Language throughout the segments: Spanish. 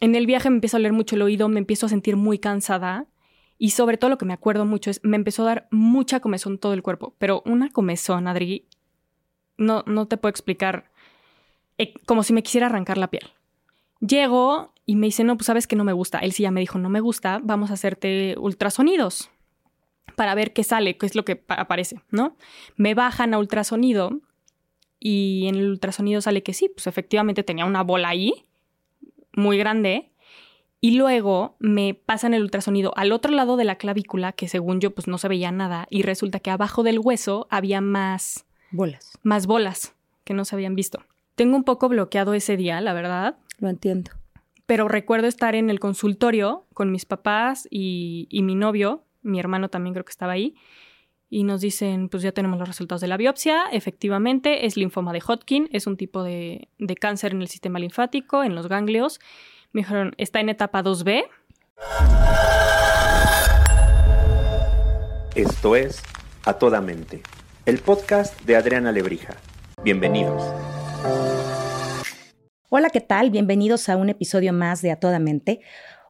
en el viaje me empiezo a leer mucho el oído, me empiezo a sentir muy cansada y sobre todo lo que me acuerdo mucho es, me empezó a dar mucha comezón todo el cuerpo, pero una comezón, Adri, no, no te puedo explicar, eh, como si me quisiera arrancar la piel. Llego y me dice, no, pues sabes que no me gusta. Él sí ya me dijo, no me gusta, vamos a hacerte ultrasonidos para ver qué sale, qué es lo que aparece, ¿no? Me bajan a ultrasonido y en el ultrasonido sale que sí, pues efectivamente tenía una bola ahí, muy grande, y luego me pasan el ultrasonido al otro lado de la clavícula, que según yo pues no se veía nada, y resulta que abajo del hueso había más bolas. Más bolas que no se habían visto. Tengo un poco bloqueado ese día, la verdad. Lo entiendo. Pero recuerdo estar en el consultorio con mis papás y, mi novio, mi hermano también creo que estaba ahí, y nos dicen, pues ya tenemos los resultados de la biopsia, efectivamente es linfoma de Hodgkin, es un tipo de, de cáncer en el sistema linfático, en los ganglios, me dijeron, está en etapa 2B. Esto es A Toda Mente, el podcast de Adriana Lebrija. Bienvenidos. Hola, ¿qué tal? Bienvenidos a un episodio más de A Toda Mente.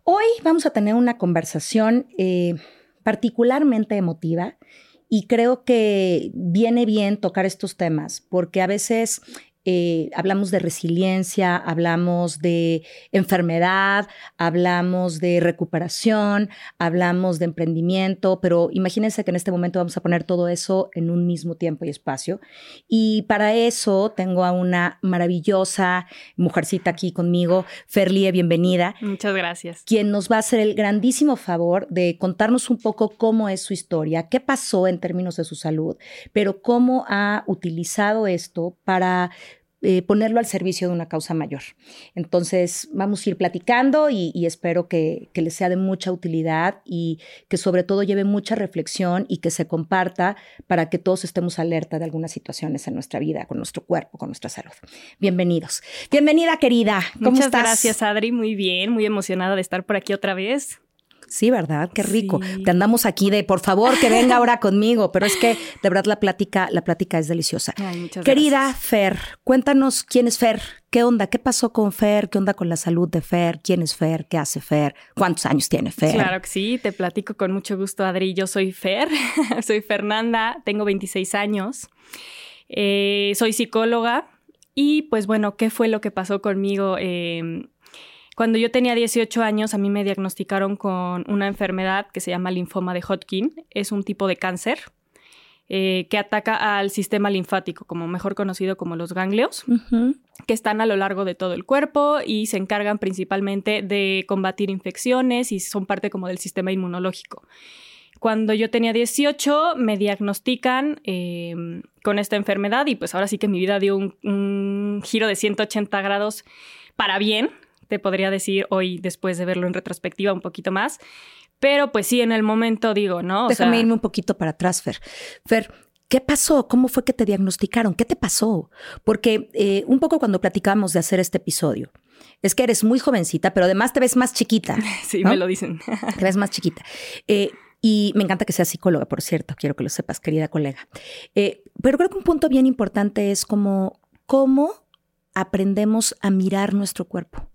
Hoy vamos a tener una conversación eh, particularmente emotiva y creo que viene bien tocar estos temas porque a veces eh, hablamos de resiliencia, hablamos de enfermedad, hablamos de recuperación, hablamos de emprendimiento, pero imagínense que en este momento vamos a poner todo eso en un mismo tiempo y espacio. Y para eso tengo a una maravillosa mujercita aquí conmigo, Ferlie, bienvenida. Muchas gracias. Quien nos va a hacer el grandísimo favor de contarnos un poco cómo es su historia, qué pasó en términos de su salud, pero cómo ha utilizado esto para eh, ponerlo al servicio de una causa mayor. Entonces, vamos a ir platicando y, espero que, les sea de mucha utilidad y que sobre todo lleve mucha reflexión y que se comparta para que todos estemos alerta de algunas situaciones en nuestra vida, con nuestro cuerpo, con nuestra salud. Bienvenidos. Bienvenida, querida. ¿Cómo Muchas gracias, Adri. Muy bien, muy emocionada de estar por aquí otra vez. Sí, ¿verdad? Qué rico. Te andamos aquí de, por favor, que venga ahora conmigo, pero es que de verdad la plática, la plática es deliciosa. Querida Fer, cuéntanos quién es Fer, qué onda, qué pasó con Fer, qué onda con la salud de Fer, quién es Fer, qué hace Fer, cuántos años tiene Fer. Claro que sí, te platico con mucho gusto, Adri. Yo soy Fer, soy Fernanda, tengo 26 años, eh, soy psicóloga y pues bueno, ¿qué fue lo que pasó conmigo? Eh, cuando yo tenía 18 años, a mí me diagnosticaron con una enfermedad que se llama linfoma de Hodgkin. Es un tipo de cáncer eh, que ataca al sistema linfático, como mejor conocido como los ganglios, que están a lo largo de todo el cuerpo y se encargan principalmente de combatir infecciones y son parte como del sistema inmunológico. Cuando yo tenía 18 me diagnostican em, con esta enfermedad y pues ahora sí que mi vida dio un, un giro de 180 grados para bien, te podría decir hoy, después de verlo en retrospectiva un poquito más. Pero pues sí, en el momento digo, ¿no? Déjame irme un poquito para atrás, Fer. Fer, ¿Qué pasó? ¿Cómo fue que te diagnosticaron? ¿Qué te pasó? Porque eh, un poco cuando platicamos de hacer este episodio, es que eres muy jovencita, pero además te ves más chiquita. Sí, me lo dicen. te ves más chiquita. Eh, y me encanta que seas psicóloga, por cierto, quiero que lo sepas, querida colega. Eh, pero creo que un punto bien importante es como cómo aprendemos a mirar nuestro cuerpo.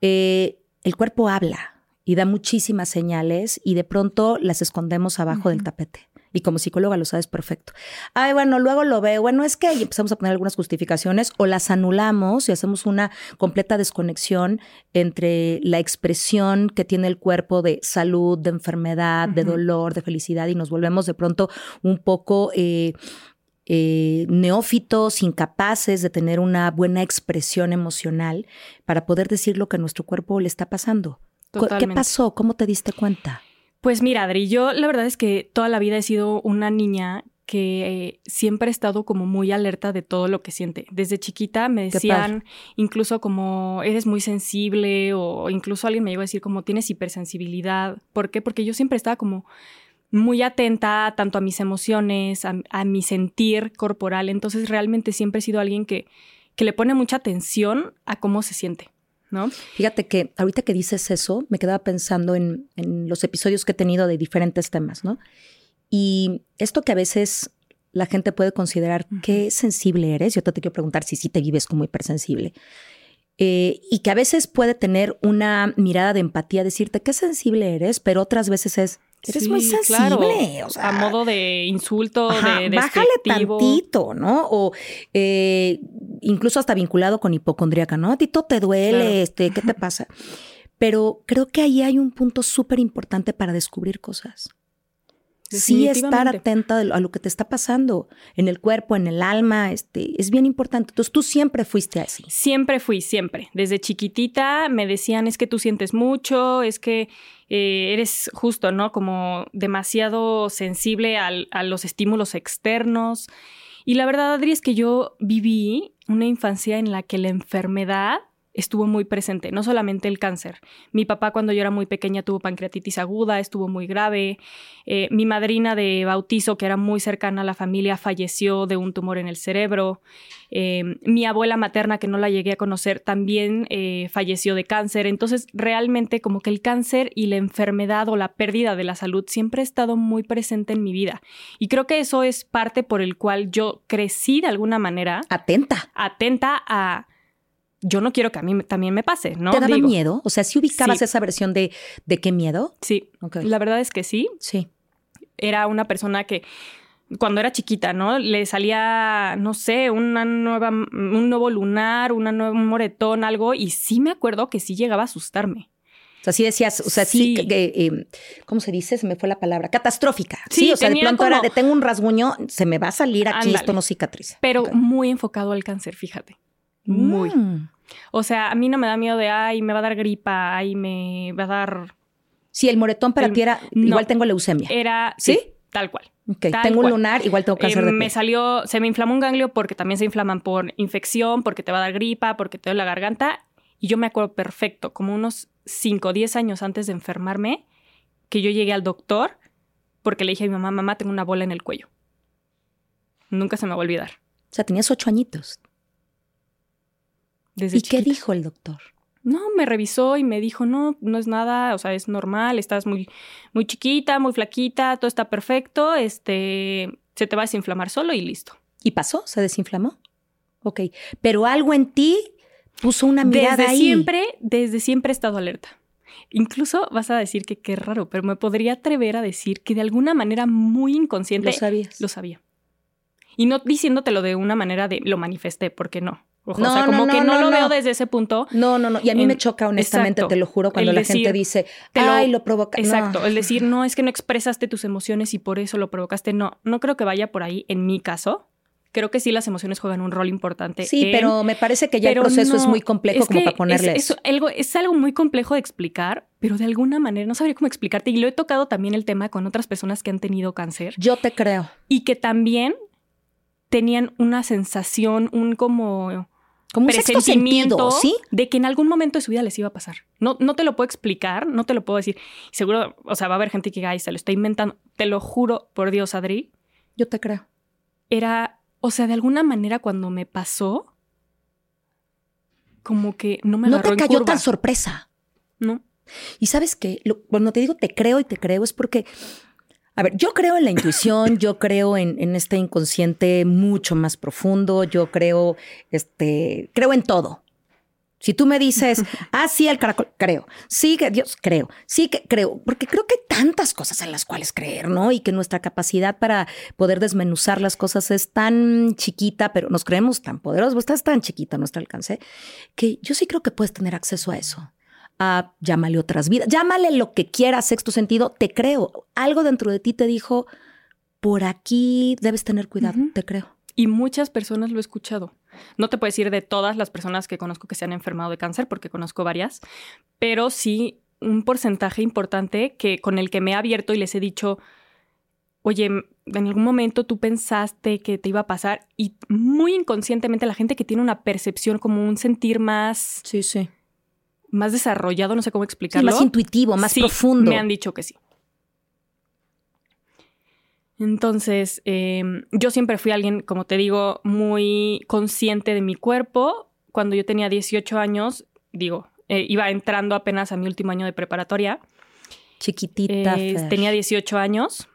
Eh, el cuerpo habla y da muchísimas señales y de pronto las escondemos abajo del tapete. Y como psicóloga lo sabes perfecto. Ay, bueno, luego lo veo. Bueno, es que empezamos a poner algunas justificaciones o las anulamos y hacemos una completa desconexión entre la expresión que tiene el cuerpo de salud, de enfermedad, de dolor, de felicidad y nos volvemos de pronto un poco eh, eh, neófitos, incapaces de tener una buena expresión emocional para poder decir lo que a nuestro cuerpo le está pasando. ¿Qué pasó? ¿Cómo te diste cuenta? Pues mira, Adri, yo la verdad es que toda la vida he sido una niña que eh, siempre he estado como muy alerta de todo lo que siente. Desde chiquita me decían incluso como eres muy sensible o incluso alguien me llegó a decir como tienes hipersensibilidad. ¿Por qué? Porque yo siempre estaba como muy atenta tanto a mis emociones, a, mi sentir corporal. Entonces realmente siempre he sido alguien que, que le pone mucha atención a cómo se siente. ¿No? Fíjate que ahorita que dices eso, me quedaba pensando en, en, los episodios que he tenido de diferentes temas, ¿no? Y esto que a veces la gente puede considerar qué sensible eres, yo te quiero preguntar si sí te vives como hipersensible. eh, y que a veces puede tener una mirada de empatía, decirte qué sensible eres, pero otras veces es, eres muy sensible. claro. o sea, a modo de insulto, Ajá, de bájale tantito, ¿no? O eh, incluso hasta vinculado con hipocondríaca, ¿no? A ti todo te duele, Claro. este, ¿qué te pasa? Pero creo que ahí hay un punto súper importante para descubrir cosas. Sí estar atenta a lo- a lo que te está pasando en el cuerpo, en el alma, este, es bien importante. Entonces tú siempre fuiste así. Siempre fui, siempre. Desde chiquitita me decían, es que tú sientes mucho, es que eh, eres justo, ¿no? Como demasiado sensible a los estímulos externos. Y la verdad, Adri, es que yo viví una infancia en la que la enfermedad estuvo muy presente, no solamente el cáncer. Mi papá cuando yo era muy pequeña tuvo pancreatitis aguda, estuvo muy grave. Eh, mi madrina de bautizo, que era muy cercana a la familia, falleció de un tumor en el cerebro. Eh, mi abuela materna, que no la llegué a conocer, también eh, falleció de cáncer. Entonces, realmente como que el cáncer y la enfermedad o la pérdida de la salud siempre ha estado muy presente en mi vida. Y creo que eso es parte por el cual yo crecí de alguna manera Atenta. atenta a... Yo no quiero que a mí también me pase, ¿no? ¿Te daba Digo, miedo? O sea, si ubicabas Sí. esa versión de, de qué miedo? Sí, la verdad es que sí. Sí. era una persona que cuando era chiquita, ¿no? Le salía, no sé, una nueva, un nuevo lunar, una nueva, un moretón, algo, y sí me acuerdo que sí llegaba a asustarme. O sea, sí decías, o sea, sí, eh, ¿cómo se dice? Se me fue la palabra. Catastrófica. Sí, Sí, o sea, de pronto como- de tengo un rasguño, se me va a salir aquí, Ándale. esto no cicatriza. Pero muy enfocado al cáncer, fíjate. Muy. Mm. O sea, a mí no me da miedo de, ay, me va a dar gripa, ay, me va a dar... Sí, el moretón para El- ti era, no. igual tengo leucemia. Era... ¿Sí? Sí, tal cual. Ok, tal tengo un cual. lunar, igual tengo cáncer Eh, de me salió, se me inflamó un ganglio porque también se inflaman por infección, porque te va a dar gripa, porque te duele la garganta. Y yo me acuerdo perfecto, como unos 5 o 10 años antes de enfermarme, que yo llegué al doctor porque le dije a mi mamá, mamá, tengo una bola en el cuello. Nunca se me va a olvidar. O sea, tenías ocho añitos. Desde ¿Y qué dijo el doctor? No, me revisó y me dijo, no, no es nada, o sea, es normal, estás muy, muy chiquita, muy flaquita, todo está perfecto, este, se te va a desinflamar solo y listo. ¿Y pasó? ¿Se desinflamó? Ok. Pero algo en ti puso una mirada Desde ahí. siempre, desde siempre he estado alerta. Incluso vas a decir que qué raro, pero me podría atrever a decir que de alguna manera muy inconsciente Lo sabías. lo sabía. Y no diciéndotelo de una manera de lo manifesté, porque no. Ojo, No, o sea, no, como no, que no, no, lo no. veo desde ese punto. No, no, no. Y a mí En- me choca, honestamente, exacto. te lo juro, cuando la gente dice, te lo- ay, lo provoca. No. Exacto, el decir, no, es que no expresaste tus emociones y por eso lo provocaste. No, no creo que vaya por ahí en mi caso. Creo que sí las emociones juegan un rol importante. Sí, en- pero me parece que ya el proceso es no, muy complejo es como para ponerle es, eso. es algo, es algo muy complejo de explicar, pero de alguna manera no sabría cómo explicarte. Y lo he tocado también el tema con otras personas que han tenido cáncer Yo te creo. y que también tenían una sensación, un como Como un presentimiento sentido, ¿sí? de que en algún momento de su vida les iba a pasar. No, no te lo puedo explicar, no te lo puedo decir. Seguro, o sea, va a haber gente que diga, ay, se lo está inventando. Te lo juro por Dios, Adri. Yo te creo. Era, o sea, de alguna manera cuando me pasó, como que no me No te en cayó curva. tan sorpresa. No. Y sabes qué, Lo- cuando te digo te creo y te creo es porque, a ver, yo creo en la intuición, yo creo en, en este inconsciente mucho más profundo, yo creo, este, creo en todo. Si tú me dices, ah, sí, el caracol, creo. Sí, que Dios, creo. Sí, que creo. Porque creo que hay tantas cosas en las cuales creer, ¿no? Y que nuestra capacidad para poder desmenuzar las cosas es tan chiquita, pero nos creemos tan poderosos, pues, estás tan chiquita a nuestro alcance, que yo sí creo que puedes tener acceso a eso. A, llámale otras vidas, llámale lo que quieras, sexto sentido, te creo. Algo dentro de ti te dijo, por aquí debes tener cuidado, te creo. Y muchas personas lo he escuchado. No te puedo decir de todas las personas que conozco que se han enfermado de cáncer, porque conozco varias, pero sí un porcentaje importante que con el que me he abierto y les he dicho, oye, en algún momento tú pensaste que te iba a pasar y muy inconscientemente la gente que tiene una percepción como un sentir más, Sí, sí. Más desarrollado, no sé cómo Sí, explicarlo. más intuitivo, más Sí, profundo. Me han dicho que sí. Entonces, eh, yo siempre fui alguien, como te digo, muy consciente de mi cuerpo. Cuando yo tenía 18 años, digo, eh, iba entrando apenas a mi último año de preparatoria. Chiquitita. Eh, tenía 18 años.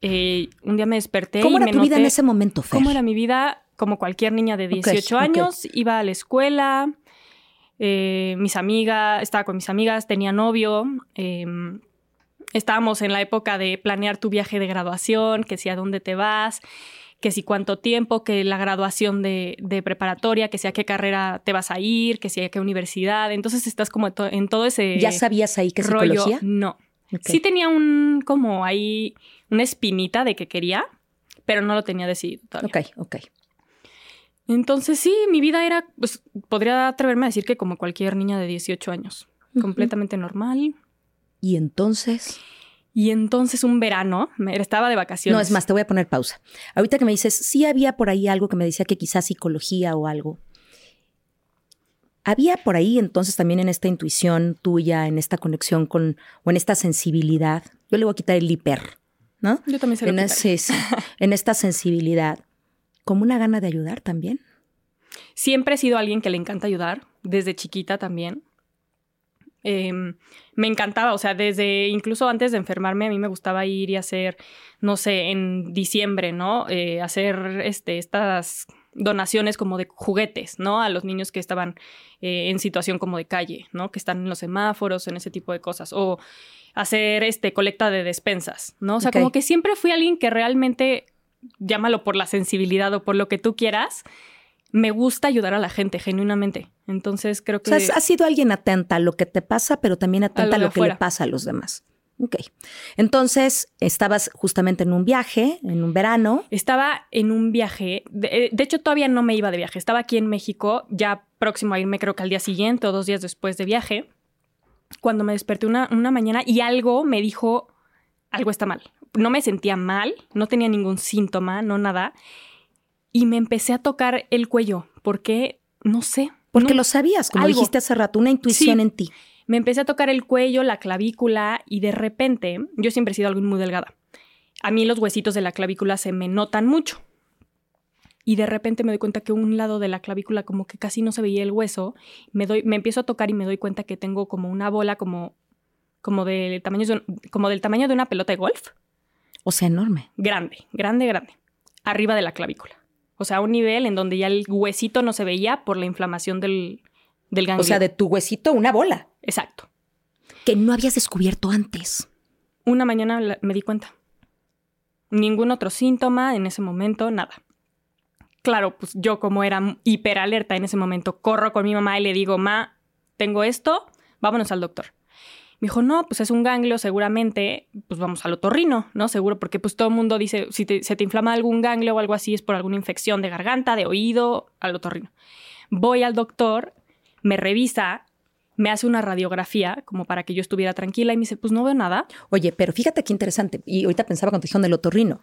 Eh, un día me desperté ¿Cómo y era me tu vida en noté- ese momento, Fer? ¿Cómo era mi vida? Como cualquier niña de 18 ok. años, iba a la escuela, eh, mis amigas, estaba con mis amigas, tenía novio. em, estábamos en la época de planear tu viaje de graduación, que si a dónde te vas, que si cuánto tiempo, que la graduación de, de preparatoria, que si a qué carrera te vas a ir, que si a qué universidad. Entonces estás como to- en todo ese ¿Ya sabías ahí qué rollo. psicología? No. Sí tenía un como ahí una espinita de que quería, pero no lo tenía decidido todavía. Ok, ok. Entonces sí, mi vida era, pues podría atreverme a decir que como cualquier niña de 18 años, completamente normal. Y entonces... Y entonces un verano, me, estaba de vacaciones. No, es más, te voy a poner pausa. Ahorita que me dices, sí había por ahí algo que me decía que quizás psicología o algo. Había por ahí entonces también en esta intuición tuya, en esta conexión con, o en esta sensibilidad. Yo le voy a quitar el hiper, ¿no? Yo también se lo En, ese- en esta sensibilidad, como una gana de ayudar también. Siempre he sido alguien que le encanta ayudar, desde chiquita también. Em, me encantaba, o sea, desde incluso antes de enfermarme, a mí me gustaba ir y hacer, no sé, en diciembre, ¿no? Eh, hacer este, estas donaciones como de juguetes, ¿no? A los niños que estaban eh, en situación como de calle, ¿no? Que están en los semáforos, en ese tipo de cosas. O hacer este, colecta de despensas, ¿no? O sea, como que siempre fui alguien que realmente, llámalo por la sensibilidad o por lo que tú quieras, me gusta ayudar a la gente, genuinamente. Entonces creo O que... sea, has, sido alguien atenta a lo que te pasa, pero también atenta a lo que le pasa a los demás. Ok. Entonces, estabas justamente en un viaje, en un verano. Estaba en un viaje, de, eh, de hecho todavía no me iba de viaje, estaba aquí en México, ya próximo a irme creo que al día siguiente o dos días después de viaje, cuando me desperté una, una mañana y algo me dijo, algo está mal. No me sentía mal, no tenía ningún síntoma, no nada, y me empecé a tocar el cuello, porque, no sé. Porque no- lo sabías, como algo. dijiste hace rato, una intuición Sí. en ti. Me empecé a tocar el cuello, la clavícula y de repente, yo siempre he sido alguien muy delgada. A mí los huesitos de la clavícula se me notan mucho. Y de repente me doy cuenta que un lado de la clavícula como que casi no se veía el hueso. Me, doy, me empiezo a tocar y me doy cuenta que tengo como una bola como, como, del tamaño de, como del tamaño de una pelota de golf. O sea, enorme. Grande, grande, grande. Arriba de la clavícula. O sea, a un nivel en donde ya el huesito no se veía por la inflamación del, del ganglio. O sea, de tu huesito, una bola. Exacto. Que no habías descubierto antes. Una mañana me di cuenta. Ningún otro síntoma en ese momento, nada. Claro, pues yo como era hiperalerta en ese momento, corro con mi mamá y le digo, ma, tengo esto, vámonos al doctor. Me dijo, no, pues es un ganglio, seguramente, pues vamos al otorrino, ¿no? Seguro, porque pues todo el mundo dice, si te- se te inflama algún ganglio o algo así, es por alguna infección de garganta, de oído, al otorrino. Voy al doctor, me revisa, me hace una radiografía como para que yo estuviera tranquila y me dice, pues no veo nada. Oye, pero fíjate qué interesante. Y ahorita pensaba cuando dijeron del otorrino.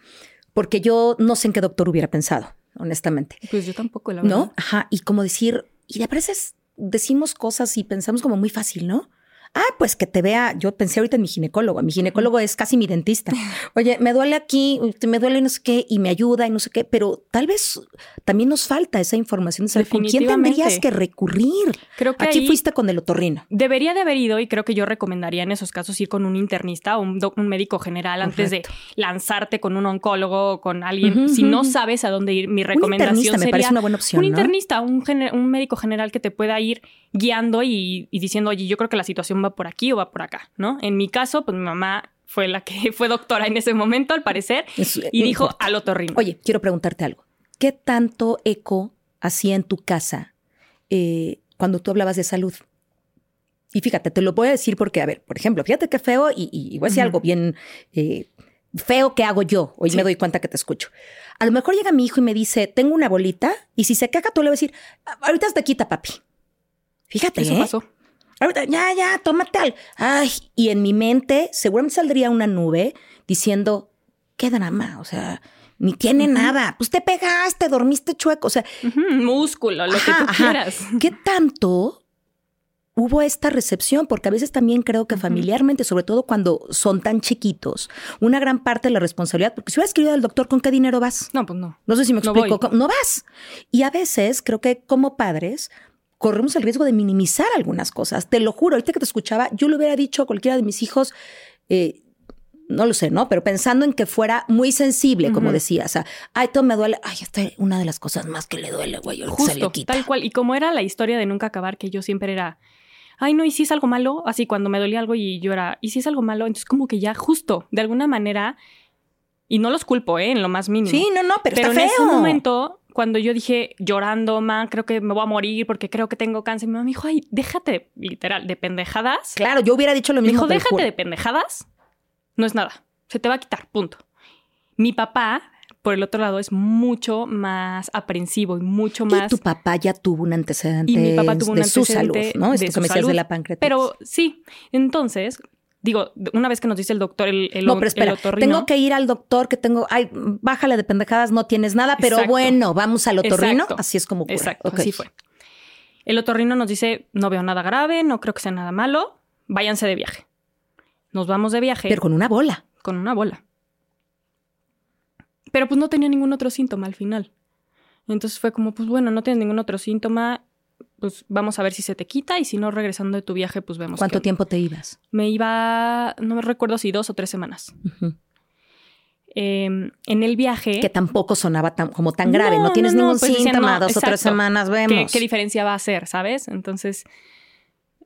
Porque yo no sé en qué doctor hubiera pensado, honestamente. Pues yo tampoco, la verdad. ¿No? Ajá. Y como decir, y a veces decimos cosas y pensamos como muy fácil, ¿no? Ah, pues que te vea. Yo pensé ahorita en mi ginecólogo. Mi ginecólogo es casi mi dentista. Oye, me duele aquí, me duele no sé qué, y me ayuda y no sé qué, pero tal vez también nos falta esa información de saber con quién tendrías que recurrir. Creo que Aquí ahí fuiste con el otorrino. debería de haber ido y creo que yo recomendaría en esos casos ir con un internista o un, un médico general antes de lanzarte con un oncólogo o con alguien. Si no sabes a dónde ir, mi Un recomendación internista me sería parece una buena opción. un ¿no? internista, un, un médico general que te pueda ir guiando y, y diciendo, oye, yo creo que la situación va por aquí o va por acá, ¿no? En mi caso, pues mi mamá fue la que fue doctora en ese momento, al parecer, Es- y dijo importa. al otorrino. Oye, quiero preguntarte algo. ¿Qué tanto eco hacía en tu casa eh, cuando tú hablabas de salud? Y fíjate, te lo voy a decir porque, a ver, por ejemplo, fíjate qué feo y, y- y voy a decir algo bien eh, feo que hago yo. Hoy Sí. me doy cuenta que te escucho. A lo mejor llega mi hijo y me dice, tengo una bolita y si se caga, tú le vas a decir, "Ah, ahorita te quita, papi. Fíjate, Eso ¿eh? pasó. Ahorita, ya, ya, tómate al. Ay, y en mi mente seguramente saldría una nube diciendo, qué drama, o sea, ni tiene nada. Pues te pegaste, dormiste chueco. O sea, músculo, lo que tú ajá. quieras. ¿qué tanto hubo esta recepción? Porque a veces también creo que familiarmente, sobre todo cuando son tan chiquitos, una gran parte de la responsabilidad, porque si hubieras querido al doctor, ¿con qué dinero vas? No, pues no. No sé si me explico. No vas. Y a veces creo que como padres corremos el riesgo de minimizar algunas cosas. Te lo juro, ahorita que te escuchaba, yo le hubiera dicho a cualquiera de mis hijos, eh, no lo sé, ¿no? Pero pensando en que fuera muy sensible, como decía, o sea, ay, todo me duele, ay, esta es una de las cosas más que le duele, güey, Justo, se le quita. tal cual. Y como era la historia de nunca acabar, que yo siempre era, ay, no, y si es algo malo, así cuando me dolía algo y yo era, y si es algo malo, entonces como que ya justo, de alguna manera, y no los culpo, ¿eh? En lo más mínimo. Sí, no, no, pero, pero está en feo. ese momento, cuando yo dije llorando, ma, creo que me voy a morir porque creo que tengo cáncer, mi mamá me dijo, ay, déjate, literal, de pendejadas. Claro, yo hubiera dicho lo Me mismo. dijo, te lo déjate juro. de pendejadas, no es nada, se te va a quitar, punto. Mi papá, por el otro lado, es mucho más aprensivo y mucho Y más... tu papá ya tuvo un antecedente Y mi papá tuvo un de su salud, ¿no? de Esto su que me decías de la pancreatitis. Pero sí, entonces, digo, una vez que nos dice el doctor, el, el, no, pero espera, el tengo que ir al doctor que tengo, ay, bájale de pendejadas, no tienes nada, pero Exacto. bueno, vamos al otorrino, Exacto. así es como ocurre. Exacto, así fue. El otorrino nos dice, no veo nada grave, no creo que sea nada malo, váyanse de viaje. Nos vamos de viaje Pero con una bola. con una bola. Pero pues no tenía ningún otro síntoma al final. Entonces fue como, pues bueno, no tienes ningún otro síntoma, pues vamos a ver si se te quita y si no, regresando de tu viaje, pues vemos. ¿Cuánto qué tiempo te ibas? Me iba, no me recuerdo si dos o tres semanas. Eh, en el viaje... Que tampoco sonaba tan, como tan grave, no, No, tienes no, ningún pues decían, síntoma, no, dos o tres semanas ¿qué, vemos. qué diferencia va a hacer, sabes? Entonces,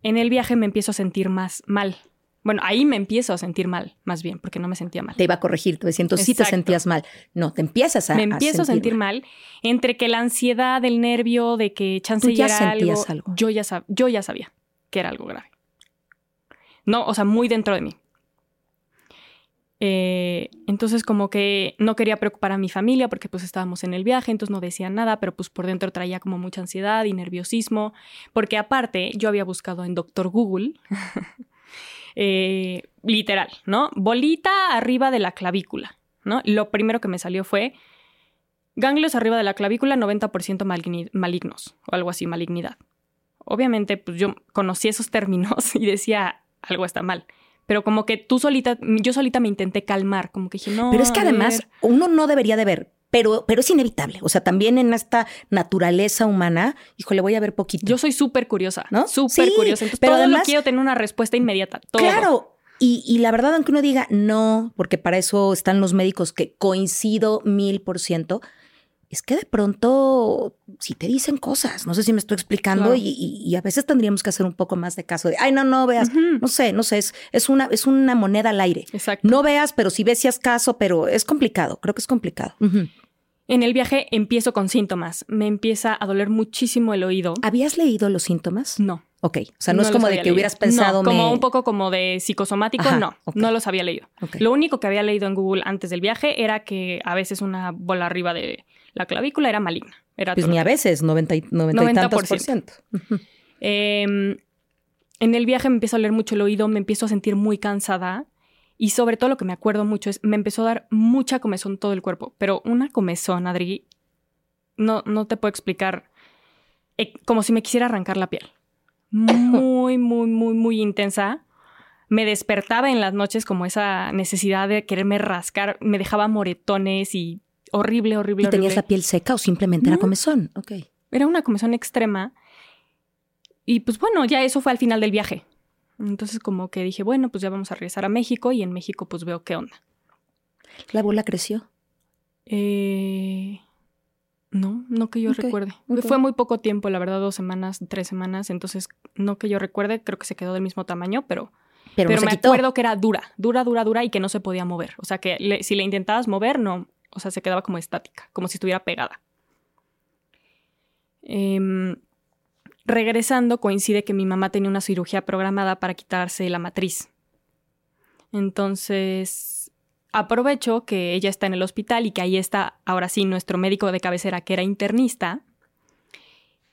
en el viaje me empiezo a sentir más mal. Bueno, ahí me empiezo a sentir mal, más bien, porque no me sentía mal. Te iba a corregir, te entonces sí te sentías mal. No, te empiezas a me empiezo a sentir mal. Entre que la ansiedad, el nervio de que chance Tú ya era algo, sentías algo. Yo, ya sab- yo ya sabía que era algo grave. No, o sea, muy dentro de mí. Eh, entonces como que no quería preocupar a mi familia porque pues estábamos en el viaje, entonces no decía nada, pero pues por dentro traía como mucha ansiedad y nerviosismo, porque aparte yo había buscado en Doctor Google, eh, literal, ¿no? Bolita arriba de la clavícula, ¿no? Lo primero que me salió fue ganglios arriba de la clavícula 90% maligni- malignos o algo así, malignidad. Obviamente pues yo conocí esos términos y decía algo está mal. Pero como que tú solita, yo solita me intenté calmar, como que dije, no. Pero es que además uno no debería de ver, pero, pero es inevitable. O sea, también en esta naturaleza humana, híjole, voy a ver poquito. Yo soy súper curiosa, ¿No? Súper Sí, curiosa. Entonces, pero todo además- lo quiero tener una respuesta inmediata. Todo. Claro. Y, y la verdad, aunque uno diga no, porque para eso están los médicos que coincido mil por ciento, es que de pronto sí te dicen cosas. No sé si me estoy explicando Claro. y, a veces tendríamos que hacer un poco más de caso de, ay, no, no veas. No sé, no sé, es, es, una, es una moneda al aire. Exacto. No veas, pero si ves, si haz caso, pero es complicado. Creo que es complicado. Ujú. En el viaje empiezo con síntomas. Me empieza a doler muchísimo el oído. ¿Habías leído los síntomas? No. Ok. O sea, no, es como de que leído. hubieras pensado. No, como me- un poco como de psicosomático, Ajá, no. No los había leído. Lo único que había leído en Google antes del viaje era que a veces una bola arriba de la clavícula era maligna. Era Pues ni a veces, 90 y, 90 y tantos por ciento. Em, en el viaje me empieza a oler mucho el oído, me empiezo a sentir muy cansada y sobre todo lo que me acuerdo mucho es me empezó a dar mucha comezón todo el cuerpo, pero una comezón, Adri, no, no te puedo explicar, eh, como si me quisiera arrancar la piel. Muy, muy, muy, muy intensa. Me despertaba en las noches como esa necesidad de quererme rascar, me dejaba moretones y horrible, horrible, ¿Y horrible. tenías la piel seca o simplemente era No. comezón? Ok. Era una comezón extrema. Y pues bueno, ya eso fue al final del viaje. Entonces como que dije, bueno, pues ya vamos a regresar a México y en México pues veo qué onda. ¿La bola creció? Eh, no, no que yo recuerde. Fue muy poco tiempo, la verdad, dos semanas, tres semanas. Entonces no que yo recuerde, creo que se quedó del mismo tamaño, pero, Pero, pero no me quitó. acuerdo que era dura, dura, dura, dura y que no se podía mover. O sea que le- si le intentabas mover, no, o sea, se quedaba como estática, como si estuviera pegada. Em, regresando, coincide que mi mamá tenía una cirugía programada para quitarse la matriz. Entonces, aprovecho que ella está en el hospital y que ahí está, ahora sí, nuestro médico de cabecera, que era internista,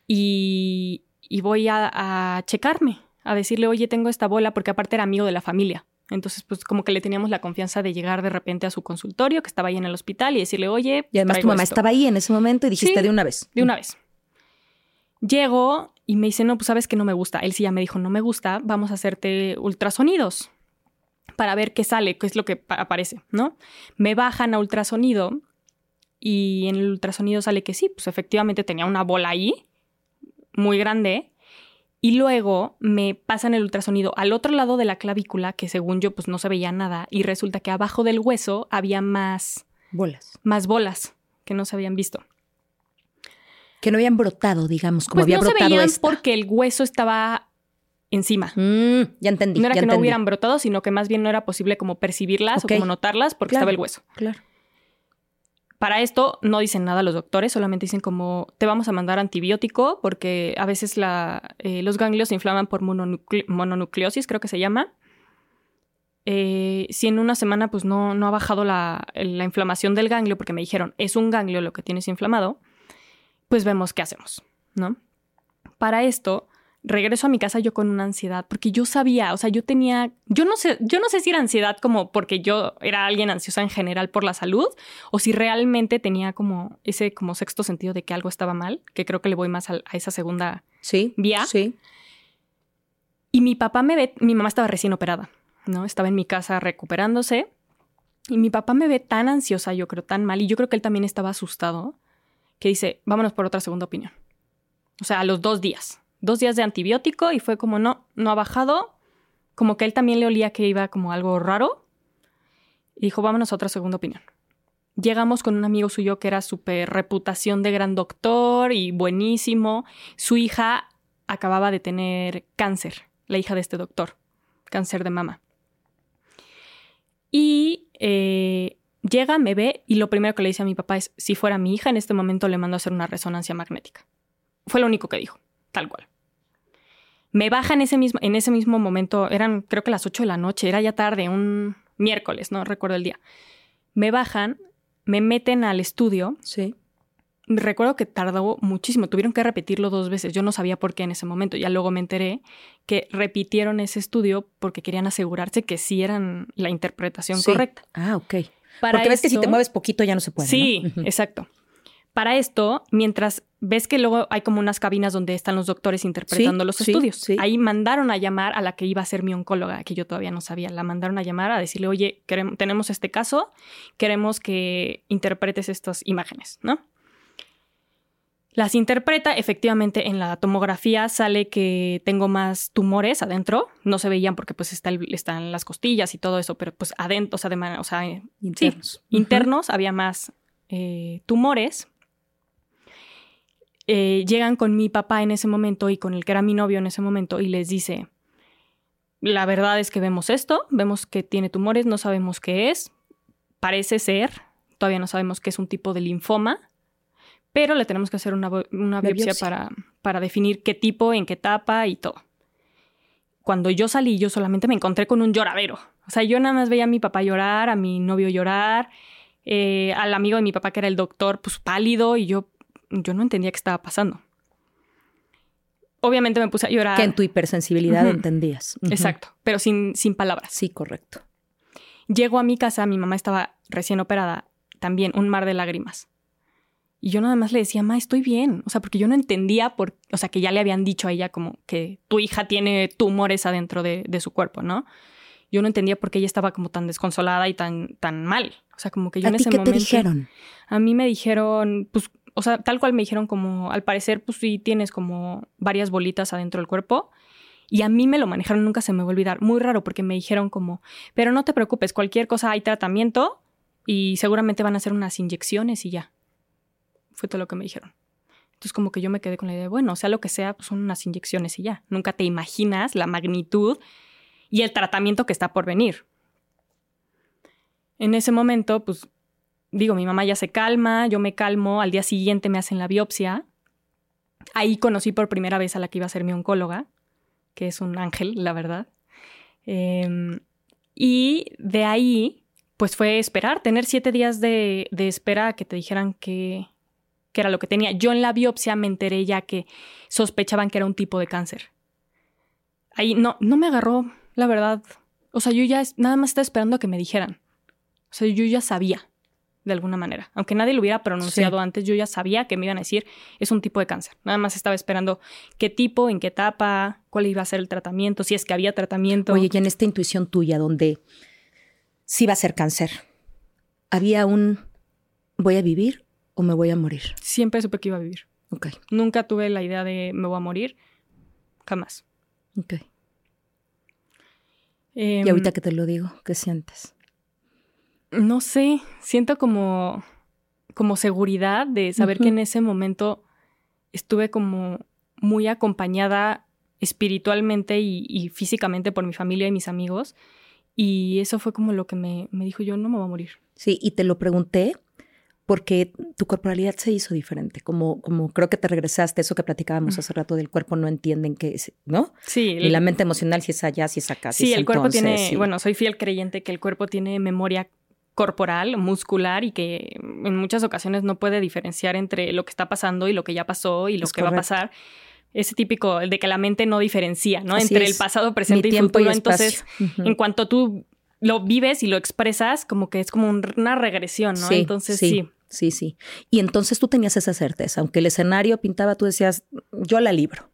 y, y voy a, a checarme, a decirle, oye, tengo esta bola, porque aparte era amigo de la familia. Entonces, pues como que le teníamos la confianza de llegar de repente a su consultorio, que estaba ahí en el hospital, y decirle, oye, Y además tu mamá esto". estaba ahí en ese momento y dijiste Sí, de una vez. De una vez. Llego y me dice, no, pues sabes que no me gusta. Él sí ya me dijo, no me gusta, vamos a hacerte ultrasonidos para ver qué sale, qué es lo que pa- aparece, ¿no? Me bajan a ultrasonido y en el ultrasonido sale que sí, pues efectivamente tenía una bola ahí, muy grande, Y luego me pasan el ultrasonido al otro lado de la clavícula, que según yo pues no se veía nada, y resulta que abajo del hueso había más bolas. Más bolas que no se habían visto. Que no habían brotado, digamos, como pues había no brotado se veían esta. porque el hueso estaba encima. Mm, ya entendí. No era ya que no hubieran brotado, sino que más bien no era posible como percibirlas o como notarlas porque Claro. estaba el hueso. Claro. Para esto no dicen nada los doctores, solamente dicen como te vamos a mandar antibiótico porque a veces la, eh, los ganglios se inflaman por mononucle- mononucleosis, creo que se llama. Eh, si en una semana pues no, no ha bajado la, la inflamación del ganglio, porque me dijeron es un ganglio lo que tienes inflamado, pues vemos qué hacemos, ¿no? Para esto regreso a mi casa yo con una ansiedad, porque yo sabía, o sea, yo tenía, yo no sé, yo no sé si era ansiedad como porque yo era alguien ansiosa en general por la salud, o si realmente tenía como ese como sexto sentido de que algo estaba mal, que creo que le voy más a, a esa segunda. Sí. ¿Vía? Sí. Y mi papá me ve, mi mamá estaba recién operada, ¿no? Estaba en mi casa recuperándose. Y mi papá me ve tan ansiosa, yo creo, tan mal, y yo creo que él también estaba asustado, que dice, vámonos por otra segunda opinión. O sea, a los dos días. Dos días de antibiótico y fue como, no, no ha bajado. Como que él también le olía que iba como algo raro. Y dijo, vámonos a otra segunda opinión. Llegamos con un amigo suyo que era súper reputación de gran doctor y buenísimo. Su hija acababa de tener cáncer, la hija de este doctor, cáncer de mama. Y eh, llega, me ve y lo primero que le dice a mi papá es, si fuera mi hija, en este momento le mando a hacer una resonancia magnética. Fue lo único que dijo, tal cual. Me baja en ese mismo, en ese mismo momento, eran creo que las 8 de la noche, era ya tarde, un miércoles, no recuerdo el día. Me bajan, me meten al estudio. Sí. Recuerdo que tardó muchísimo, tuvieron que repetirlo dos veces. Yo no sabía por qué en ese momento. Ya luego me enteré que repitieron ese estudio porque querían asegurarse que sí eran la interpretación Sí. correcta. Ah, ok. Para Porque ves que si te esto- mueves poquito ya no se puede. Sí, exacto. Para esto, mientras ves que luego hay como unas cabinas donde están los doctores interpretando Sí, los sí, estudios, sí. ahí mandaron a llamar a la que iba a ser mi oncóloga, que yo todavía no sabía. La mandaron a llamar a decirle, oye, queremos, tenemos este caso, queremos que interpretes estas imágenes, ¿no? Las interpreta, efectivamente en la tomografía sale que tengo más tumores adentro, no se veían porque pues está el- están las costillas y todo eso, pero pues adentro, o sea, de manera, o sea, eh, Internos. Sí, internos, había más eh, tumores. Eh, llegan con mi papá en ese momento y con el que era mi novio en ese momento y les dice, la verdad es que vemos esto, vemos que tiene tumores, no sabemos qué es, parece ser, todavía no sabemos qué es un tipo de linfoma, pero le tenemos que hacer una, una biopsia, biopsia. Para, para definir qué tipo, en qué etapa y todo. Cuando yo salí, yo solamente me encontré con un lloradero. O sea, yo nada más veía a mi papá llorar, a mi novio llorar, eh, al amigo de mi papá que era el doctor, pues pálido, y yo, yo no entendía qué estaba pasando. Obviamente me puse a llorar. Que en tu hipersensibilidad Ujú. entendías. Exacto, pero sin, sin palabras. Sí, correcto. Llego a mi casa, mi mamá estaba recién operada, también un mar de lágrimas. Y yo nada más le decía, ma, estoy bien. O sea, porque yo no entendía por, o sea, que ya le habían dicho a ella como que tu hija tiene tumores adentro de, de su cuerpo, ¿no? Yo no entendía por qué ella estaba como tan desconsolada y tan, tan mal. O sea, como que yo ¿A en ese qué momento. te dijeron? A mí me dijeron, pues, o sea, tal cual me dijeron como, al parecer, pues sí tienes como varias bolitas adentro del cuerpo. Y a mí me lo manejaron, nunca se me va a olvidar. Muy raro porque me dijeron como, pero no te preocupes, cualquier cosa hay tratamiento y seguramente van a hacer unas inyecciones y ya. Fue todo lo que me dijeron. Entonces como que yo me quedé con la idea de, bueno, sea lo que sea, pues son unas inyecciones y ya. Nunca te imaginas la magnitud y el tratamiento que está por venir. En ese momento, pues digo, mi mamá ya se calma, yo me calmo, al día siguiente me hacen la biopsia. Ahí conocí por primera vez a la que iba a ser mi oncóloga, que es un ángel, la verdad. Em, y de ahí, pues fue esperar, tener siete días de, de espera a que te dijeran que, que era lo que tenía. Yo en la biopsia me enteré ya que sospechaban que era un tipo de cáncer. Ahí no, no me agarró, la verdad. O sea, yo ya es- nada más estaba esperando a que me dijeran. O sea, yo ya sabía, de alguna manera. Aunque nadie lo hubiera pronunciado Sí. antes, yo ya sabía que me iban a decir, es un tipo de cáncer. Nada más estaba esperando qué tipo, en qué etapa, cuál iba a ser el tratamiento, si es que había tratamiento. Oye, y en esta intuición tuya, donde sí va a ser cáncer, había un ¿voy a vivir o me voy a morir? Siempre supe que iba a vivir. Ok. Nunca tuve la idea de me voy a morir. jamás. Ok. Em, y ahorita que te lo digo, ¿qué sientes? No sé, siento como, como seguridad de saber que en ese momento estuve como muy acompañada espiritualmente y, y físicamente por mi familia y mis amigos. Y eso fue como lo que me, me dijo yo, no me voy a morir. Sí, y te lo pregunté porque tu corporalidad se hizo diferente, como, como creo que te regresaste, eso que platicábamos hace rato del cuerpo, no entienden que es, ¿no? Sí, Y la mente emocional si es allá, si es acá. si Sí, es el cuerpo tiene, sí. bueno, soy fiel creyente que el cuerpo tiene memoria corporal, muscular y que en muchas ocasiones no puede diferenciar entre lo que está pasando y lo que ya pasó y lo Es que va a pasar. Ese típico de que la mente no diferencia, ¿no? Así entre es. el pasado, presente y tiempo futuro. y Entonces, en cuanto tú lo vives y lo expresas, como que es como un- una regresión, ¿no? Sí, Entonces, sí. Sí, sí. Y entonces tú tenías esa certeza, aunque el escenario pintaba, tú decías, yo la libro.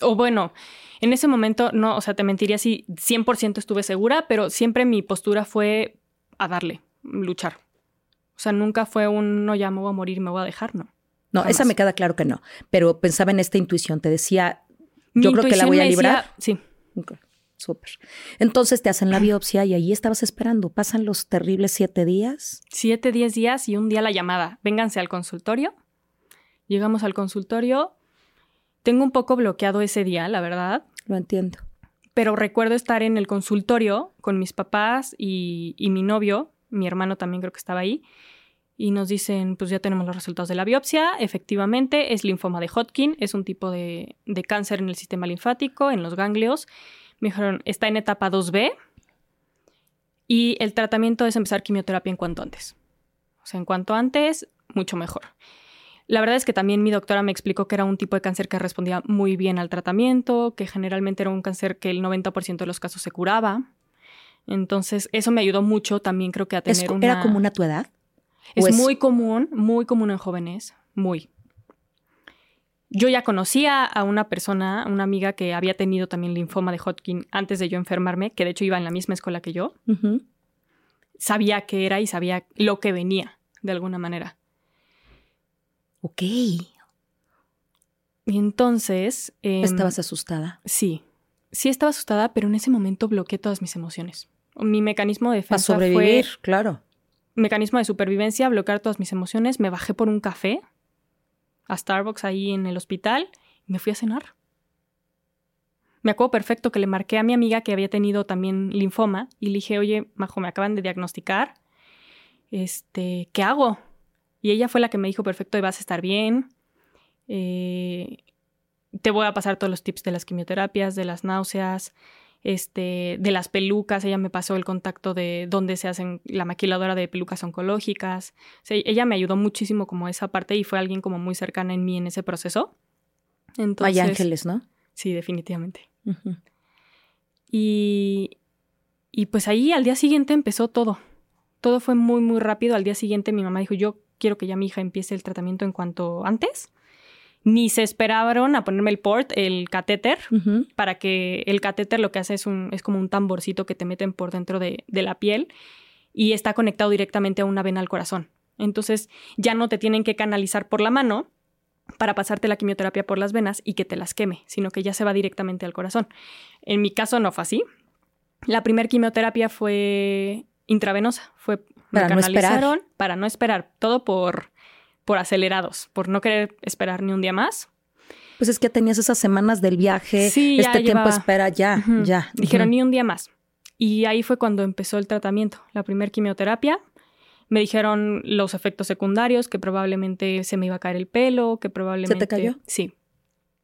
O bueno, en ese momento, no, o sea, te mentiría si 100% estuve segura, pero siempre mi postura fue a darle, luchar. O sea, nunca fue un no, ya me voy a morir, me voy a dejar, no. No, Jamás. esa me queda claro que no, pero pensaba en esta intuición, te decía, Mi Yo creo que la voy a me decía- librar. sí. Súper. Entonces te hacen la biopsia y ahí estabas esperando. Pasan los terribles siete días. Siete, diez días y un día la llamada. Vénganse al consultorio. Llegamos al consultorio. Tengo un poco bloqueado ese día, la verdad. Lo entiendo. pero recuerdo estar en el consultorio con mis papás y, y mi novio, mi hermano también creo que estaba ahí, y nos dicen, pues ya tenemos los resultados de la biopsia, efectivamente es linfoma de Hodgkin, es un tipo de, de cáncer en el sistema linfático, en los ganglios. Me dijeron, está en etapa 2B y el tratamiento es empezar quimioterapia en cuanto antes. O sea, en cuanto antes, mucho mejor. La verdad es que también mi doctora me explicó que era un tipo de cáncer que respondía muy bien al tratamiento, que generalmente era un cáncer que el 90% de los casos se curaba. Entonces, eso me ayudó mucho también creo que a tener una... ¿Era común a tu edad? Es, ¿O es- muy común, muy común en jóvenes, muy. Yo ya conocía a una persona, una amiga que había tenido también linfoma de Hodgkin antes de yo enfermarme, que de hecho iba en la misma escuela que yo. Sabía qué era y sabía lo que venía, de alguna manera. Ok. Y entonces... em, Estabas asustada. Sí, sí estaba asustada, pero en ese momento bloqueé todas mis emociones. Mi mecanismo de Para defensa sobrevivir, fue claro. mecanismo de supervivencia, bloquear todas mis emociones. Me bajé por un café a Starbucks ahí en el hospital y me fui a cenar. Me acuerdo perfecto que le marqué a mi amiga que había tenido también linfoma y le dije, oye, Majo, me acaban de diagnosticar. Este, ¿qué hago? Y ella fue la que me dijo, perfecto, vas a estar bien. Eh, te voy a pasar todos los tips de las quimioterapias, de las náuseas, este, de las pelucas. Ella me pasó el contacto de dónde se hacen la maquiladora de pelucas oncológicas. O sea, ella me ayudó muchísimo como esa parte y fue alguien como muy cercana en mí en ese proceso. Entonces, Hay ángeles, ¿no? Sí, definitivamente. Y, y pues ahí al día siguiente empezó todo. Todo fue muy, muy rápido. Al día siguiente mi mamá dijo, yo quiero que ya mi hija empiece el tratamiento en cuanto antes. Ni se esperaron a ponerme el port, el catéter, para que el catéter lo que hace es, un, es como un tamborcito que te meten por dentro de, de la piel y está conectado directamente a una vena al corazón. Entonces ya no te tienen que canalizar por la mano para pasarte la quimioterapia por las venas y que te las queme, sino que ya se va directamente al corazón. En mi caso no fue así. La primera quimioterapia fue intravenosa, fue me Para no esperar. canalizaron para no esperar, todo por por acelerados, por no querer esperar ni un día más. Pues es que tenías esas semanas del viaje, Sí, ya este tiempo espera, ya, ya. Dijeron ni un día más. Y ahí fue cuando empezó el tratamiento, la primer quimioterapia. Me dijeron los efectos secundarios, que probablemente se me iba a caer el pelo, que probablemente... cayó? Sí,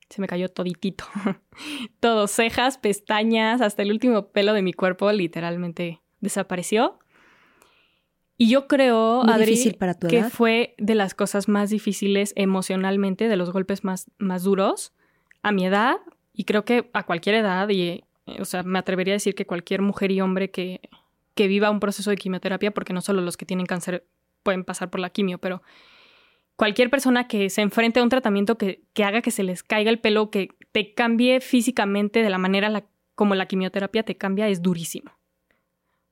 se me cayó toditito. Todo, cejas, pestañas, hasta el último pelo de mi cuerpo literalmente desapareció. Y yo creo, Muy Adri, difícil para tu que edad. fue de las cosas más difíciles emocionalmente, de los golpes más, más duros a mi edad y creo que a cualquier edad y, eh, o sea, me atrevería a decir que cualquier mujer y hombre que, que viva un proceso de quimioterapia, porque no solo los que tienen cáncer pueden pasar por la quimio, pero cualquier persona que se enfrente a un tratamiento que, que haga que se les caiga el pelo, que te cambie físicamente de la manera la- como la quimioterapia te cambia, es durísimo.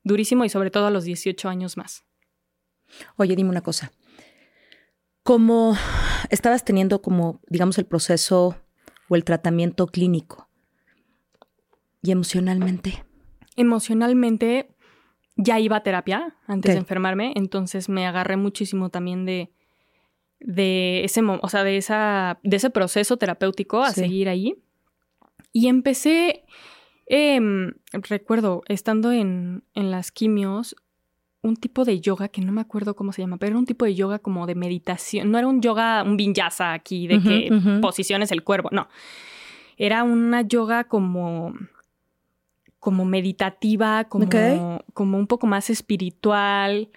Durísimo y sobre todo a los 18 años más. Oye, dime una cosa. Como estabas teniendo como, digamos, el proceso o el tratamiento clínico. ¿Y emocionalmente? Emocionalmente ya iba a terapia antes de enfermarme, entonces me agarré muchísimo también de, de ese, o sea, de, esa, de ese proceso terapéutico a Sí. seguir ahí. Y empecé, em, recuerdo, estando en, en las quimios, un tipo de yoga que no me acuerdo cómo se llama, pero era un tipo de yoga como de meditación. No era un yoga, un vinyasa aquí de Ujú, que posiciones el cuerpo, no. Era una yoga como como meditativa, como, como un poco más espiritual,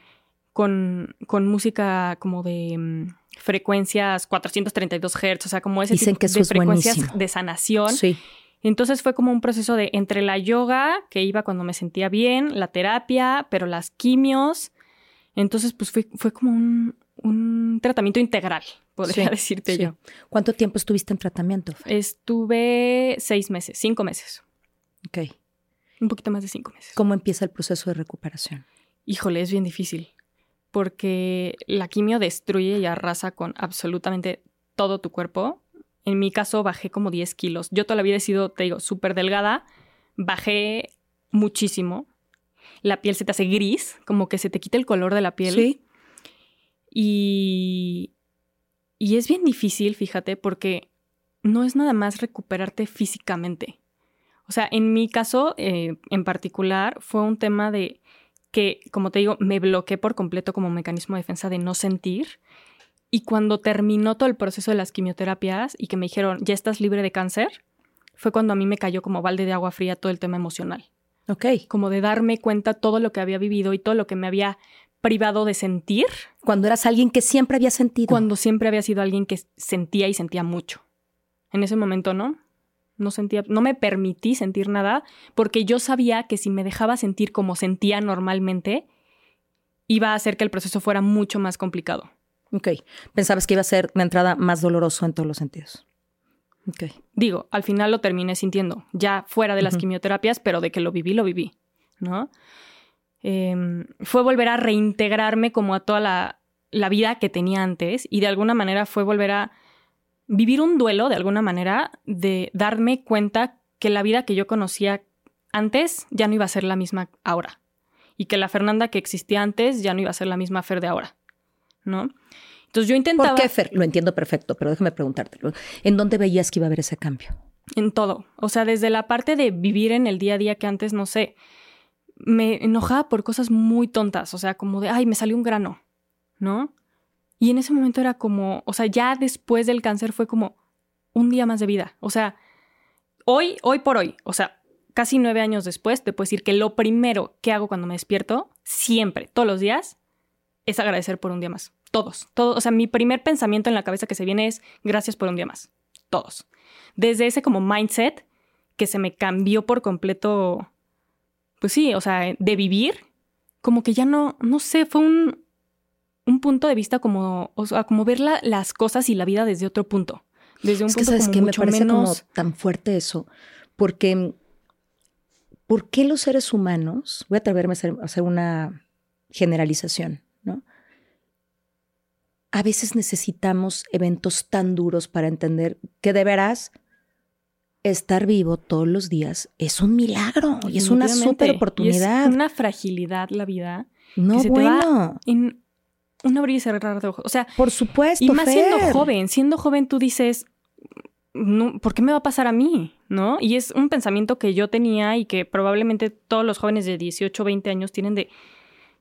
con, con música como de mm, frecuencias 432 Hz, o sea, como ese Dicen tipo que eso de es frecuencias buenísimo. de sanación. Sí. Entonces fue como un proceso de entre la yoga, que iba cuando me sentía bien, la terapia, pero las quimios. Entonces, pues fue, fue como un, un tratamiento integral, podría Sí, decirte sí. yo. ¿Cuánto tiempo estuviste en tratamiento? Estuve seis meses, cinco meses, Ok. un poquito más de cinco meses. ¿Cómo empieza el proceso de recuperación? Híjole, es bien difícil, porque la quimio destruye y arrasa con absolutamente todo tu cuerpo. En mi caso bajé como 10 kilos. Yo toda la vida he sido, te digo, súper delgada. Bajé muchísimo. La piel se te hace gris, como que se te quita el color de la piel. Sí. Y, y es bien difícil, fíjate, porque no es nada más recuperarte físicamente. O sea, en mi caso eh, en particular fue un tema de que, como te digo, me bloqueé por completo como mecanismo de defensa de no sentir. Y cuando terminó todo el proceso de las quimioterapias y que me dijeron, ya estás libre de cáncer, fue cuando a mí me cayó como balde de agua fría todo el tema emocional Ok. como de darme cuenta todo lo que había vivido y todo lo que me había privado de sentir Cuando eras alguien que siempre había sentido. cuando siempre había sido alguien que sentía y sentía mucho. En ese momento no, no sentía, no me permití sentir nada porque yo sabía que si me dejaba sentir como sentía normalmente, iba a hacer que el proceso fuera mucho más complicado. Ok. Pensabas que iba a ser de entrada más doloroso en todos los sentidos. Ok. Digo, al final lo terminé sintiendo, ya fuera de las quimioterapias, pero de que lo viví, lo viví, ¿no? Em, fue volver a reintegrarme como a toda la, la vida que tenía antes y de alguna manera fue volver a vivir un duelo, de alguna manera, de darme cuenta que la vida que yo conocía antes ya no iba a ser la misma ahora y que la Fernanda que existía antes ya no iba a ser la misma Fer de ahora, ¿no? Entonces yo intentaba... ¿Por qué, Fer? Lo entiendo perfecto, pero déjame preguntártelo. ¿En dónde veías que iba a haber ese cambio? En todo. O sea, desde la parte de vivir en el día a día que antes, no sé, me enojaba por cosas muy tontas. O sea, como de, ay, me salió un grano, ¿no? Y en ese momento era como, o sea, ya después del cáncer fue como un día más de vida. O sea, hoy, hoy por hoy, o sea, casi nueve años después, te puedo decir que lo primero que hago cuando me despierto, siempre, todos los días, es agradecer por un día más. Todos, todos. O sea, mi primer pensamiento en la cabeza que se viene es gracias por un día más. Todos desde ese como mindset que se me cambió por completo, pues sí, o sea, de vivir, como que ya no, no sé, fue un, un punto de vista como, o sea, como ver la- las cosas y la vida desde otro punto. Desde un Es que punto sabes como que me parece menos... como tan fuerte eso, porque ¿por qué los seres humanos, voy a atreverme a hacer, a hacer una generalización. A veces necesitamos eventos tan duros para entender que de veras estar vivo todos los días es un milagro y es una súper y es oportunidad. una fragilidad la vida no, que se te va bueno, en un abrir y cerrar de ojos. O sea, por supuesto. Y más siendo joven, siendo joven tú dices, no, ¿por qué me va a pasar a mí? ¿No? Y es un pensamiento que yo tenía y que probablemente todos los jóvenes de 18 o 20 años tienen de,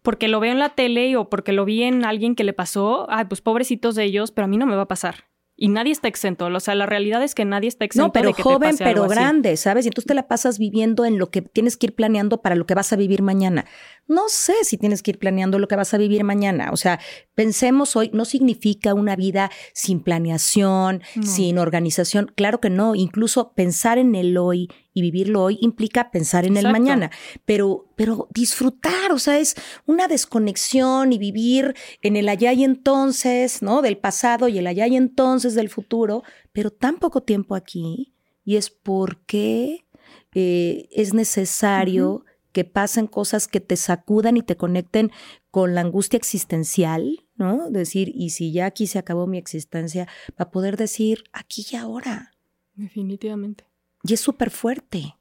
porque lo veo en la tele o porque lo vi en alguien que le pasó, ay, pues pobrecitos de ellos, pero a mí no me va a pasar. Y nadie está exento. O sea, la realidad es que nadie está exento No, pero de que te joven, algo pero así. grande, ¿sabes? Y entonces te la pasas viviendo en lo que tienes que ir planeando para lo que vas a vivir mañana. No sé si tienes que ir planeando lo que vas a vivir mañana. O sea, pensemos hoy, no significa una vida sin planeación, No. sin organización. Claro que no. Incluso pensar en el hoy y vivirlo hoy implica pensar en el mañana. Pero, pero disfrutar, o sea, es una desconexión y vivir en el allá y entonces, ¿no? Del pasado y el allá y entonces del futuro, pero tan poco tiempo aquí. Y es porque eh, es necesario que pasen cosas que te sacudan y te conecten con la angustia existencial, ¿no? Decir, y si ya aquí se acabó mi existencia, para poder decir aquí y ahora. Definitivamente. Y es súper fuerte.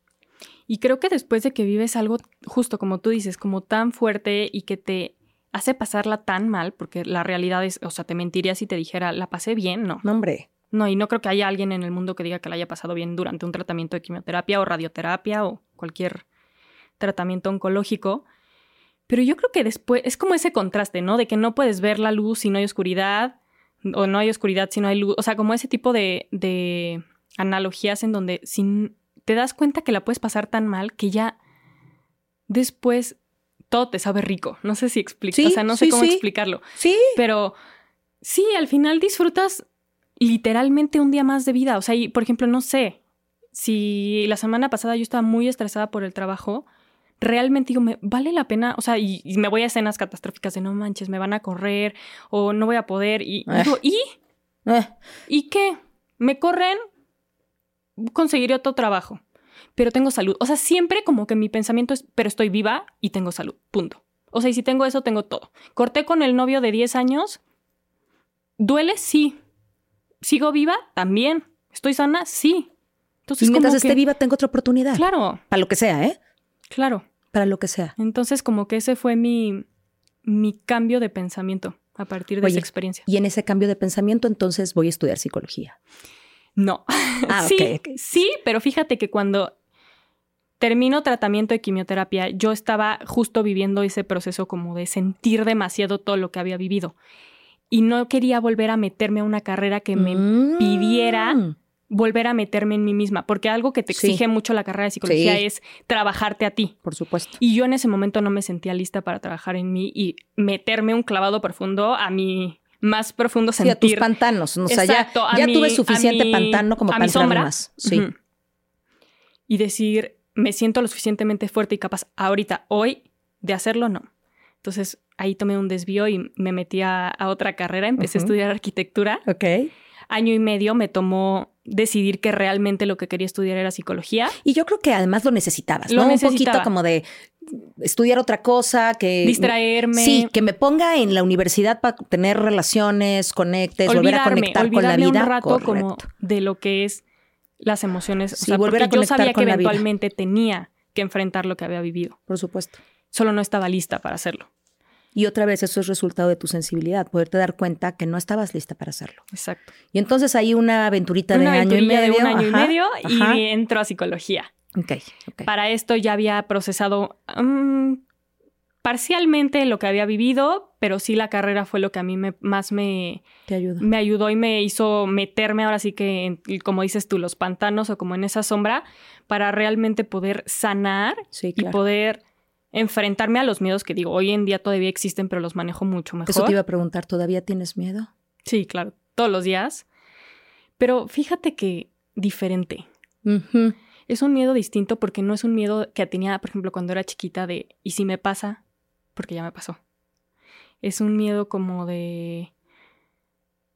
Y creo que después de que vives algo, justo como tú dices, como tan fuerte y que te hace pasarla tan mal, porque la realidad es, o sea, te mentiría si te dijera, la pasé bien, no. No, hombre. No, y no creo que haya alguien en el mundo que diga que la haya pasado bien durante un tratamiento de quimioterapia o radioterapia o cualquier tratamiento oncológico. Pero yo creo que después es como ese contraste, ¿no? De que no puedes ver la luz si no hay oscuridad, o no hay oscuridad si no hay luz. O sea, como ese tipo de, de analogías en donde si te das cuenta que la puedes pasar tan mal que ya después todo te sabe rico. No sé si explico. Sí, o sea, no sé cómo sí. explicarlo. Sí. Pero sí, al final disfrutas literalmente un día más de vida. O sea, y, por ejemplo, no sé, si la semana pasada yo estaba muy estresada por el trabajo, realmente digo, ¿me vale la pena? O sea, y, y me voy a escenas catastróficas de no manches, me van a correr o no voy a poder. Y Eh. digo, ¿y? Eh, ¿Y qué? ¿Me corren? Conseguiré otro trabajo. Pero tengo salud. O sea, siempre como que mi pensamiento es, pero estoy viva y tengo salud. Punto. O sea, y si tengo eso, tengo todo. Corté con el novio de 10 años. ¿Duele? Sí. ¿Sigo viva? También. ¿Estoy sana? Sí. Entonces, y mientras como esté que- viva, tengo otra oportunidad. Claro, Para lo que sea, ¿eh? claro. Para lo que sea. Entonces, como que ese fue mi, mi cambio de pensamiento a partir de Oye, esa experiencia. Y en ese cambio de pensamiento, entonces voy a estudiar psicología. No. Ah, sí, ok, ok. sí, pero fíjate que cuando termino tratamiento de quimioterapia, yo estaba justo viviendo ese proceso como de sentir demasiado todo lo que había vivido. Y no quería volver a meterme a una carrera que me Mm. pidiera volver a meterme en mí misma, porque algo que te Sí. exige mucho la carrera de psicología Sí. es trabajarte a ti. Por supuesto. Y yo en ese momento no me sentía lista para trabajar en mí y meterme un clavado profundo a mi más profundo Sí, a tus sentir. pantanos. O sea, Exacto, ya, ya mi- tuve suficiente mi- pantano como para entrar más. Sí. Y decir, me siento lo suficientemente fuerte y capaz ahorita, hoy, de hacerlo, no. Entonces ahí tomé un desvío y me metí a, a otra carrera, empecé a estudiar arquitectura. Ok. Año y medio me tomó decidir que realmente lo que quería estudiar era psicología. Y yo creo que además lo necesitabas, Lo ¿no? Un necesitaba. poquito como de estudiar otra cosa, que... Distraerme. Sí, que me ponga en la universidad para tener relaciones, conectes, volver a conectar con la vida. un rato como de lo que es las emociones. O Sí, sea, volver a yo conectar sabía que con la vida. eventualmente tenía que enfrentar lo que había vivido. Por supuesto. Solo no estaba lista para hacerlo. Y otra vez, eso es resultado de tu sensibilidad, poderte dar cuenta que no estabas lista para hacerlo. Exacto. Y entonces hay una aventurita Una de año y medio. de un año y medio ajá. y entro a psicología. Ok, ok. Para esto ya había procesado mm, parcialmente lo que había vivido, pero sí la carrera fue lo que a mí me, más me, Te ayudo. me ayudó y me hizo meterme ahora sí que, en, como dices tú, los pantanos o como en esa sombra, para realmente poder sanar Sí, y poder enfrentarme a los miedos que digo, hoy en día todavía existen, pero los manejo mucho mejor. Eso te iba a preguntar, ¿todavía tienes miedo? Sí, claro, todos los días. Pero fíjate que diferente. Es un miedo distinto porque no es un miedo que tenía, por ejemplo, cuando era chiquita de, ¿y si me pasa? Porque ya me pasó. Es un miedo como de,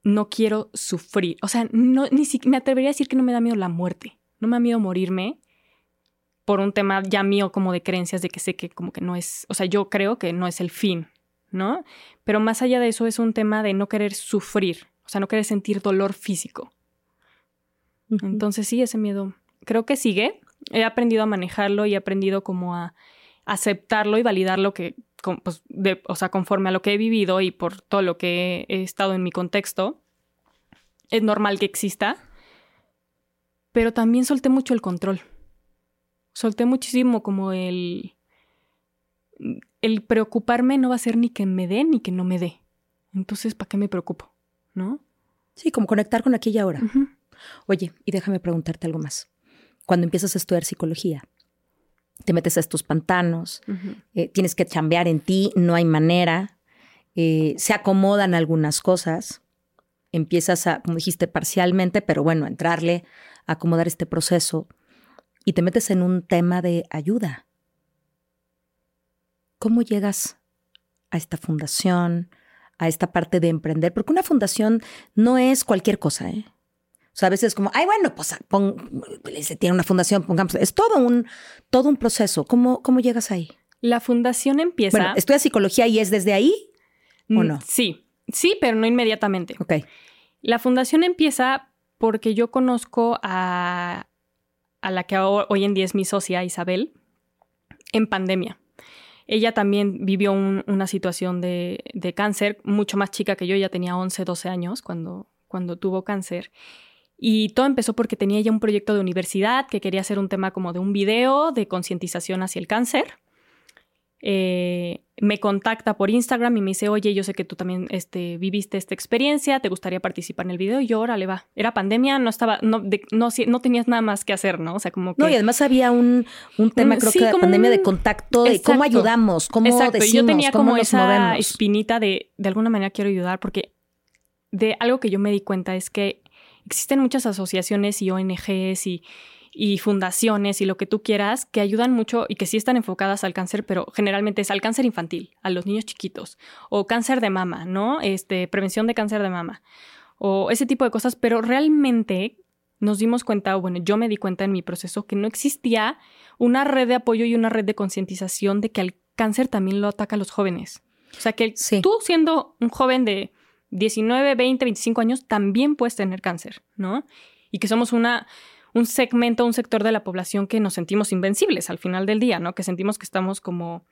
no quiero sufrir. O sea, no, ni si, me atrevería a decir que no me da miedo la muerte. No me da miedo morirme por un tema ya mío como de creencias de que sé que como que no es, o sea, yo creo que no es el fin, ¿no? Pero más allá de eso es un tema de no querer sufrir, o sea, no querer sentir dolor físico. Entonces sí, ese miedo creo que sigue. He aprendido a manejarlo y he aprendido como a aceptarlo y validarlo que, con- pues, de- o sea, conforme a lo que he vivido y por todo lo que he estado en mi contexto, es normal que exista. Pero también solté mucho el control. Solté muchísimo como el... El preocuparme no va a ser ni que me dé ni que no me dé. Entonces, ¿para qué me preocupo? ¿No? Sí, como conectar con aquí y ahora. Oye, y déjame preguntarte algo más. Cuando empiezas a estudiar psicología, te metes a estos pantanos, eh, tienes que chambear en ti, no hay manera, eh, se acomodan algunas cosas, empiezas a, como dijiste, parcialmente, pero bueno, a entrarle, a acomodar este proceso y te metes en un tema de ayuda. ¿Cómo llegas a esta fundación, a esta parte de emprender? Porque una fundación no es cualquier cosa, ¿eh? O sea, a veces como, ay, bueno, pues pon- se tiene una fundación, pongamos, es todo un, todo un proceso. ¿Cómo, cómo llegas ahí? La fundación empieza. Bueno, ¿estudias psicología y es desde ahí? o Mm, no? Sí, sí, pero no inmediatamente. Ok. La fundación empieza porque yo conozco a, a la que hoy en día es mi socia, Isabel, en pandemia. Ella también vivió una situación de, de, cáncer, mucho más chica que yo, ella tenía 11, 12 años cuando, cuando tuvo cáncer. Y todo empezó porque tenía ya un proyecto de universidad que quería hacer un tema como de un video de concientización hacia el cáncer. Eh, me contacta por Instagram y me dice, oye, yo sé que tú también este, viviste esta experiencia, ¿te gustaría participar en el video? Y yo, órale, va. Era pandemia, no estaba, no, no, no, tenías nada más que hacer, ¿no? O sea, como que... No, y además había un, un tema, mm, creo que de pandemia de contacto, de cómo ayudamos, cómo Exacto. decimos, y yo tenía como esa espinita de, de alguna manera quiero ayudar, porque de algo que yo me di cuenta es que existen muchas asociaciones y ONGs y, fundaciones y lo que tú quieras que ayudan mucho y que sí están enfocadas al cáncer, pero generalmente es al cáncer infantil, a los niños chiquitos, o cáncer de mama, ¿no? Este, prevención de cáncer de mama, o ese tipo de cosas, pero realmente nos dimos cuenta, o bueno, yo me di cuenta en mi proceso que no existía una red de apoyo y una red de concientización de que el cáncer también lo ataca a los jóvenes. O sea, que tú siendo un joven de 19, 20, 25 años también puedes tener cáncer, ¿no? Y que somos una, un segmento, un sector de la población que nos sentimos invencibles al final del día, ¿no? Que sentimos que estamos como...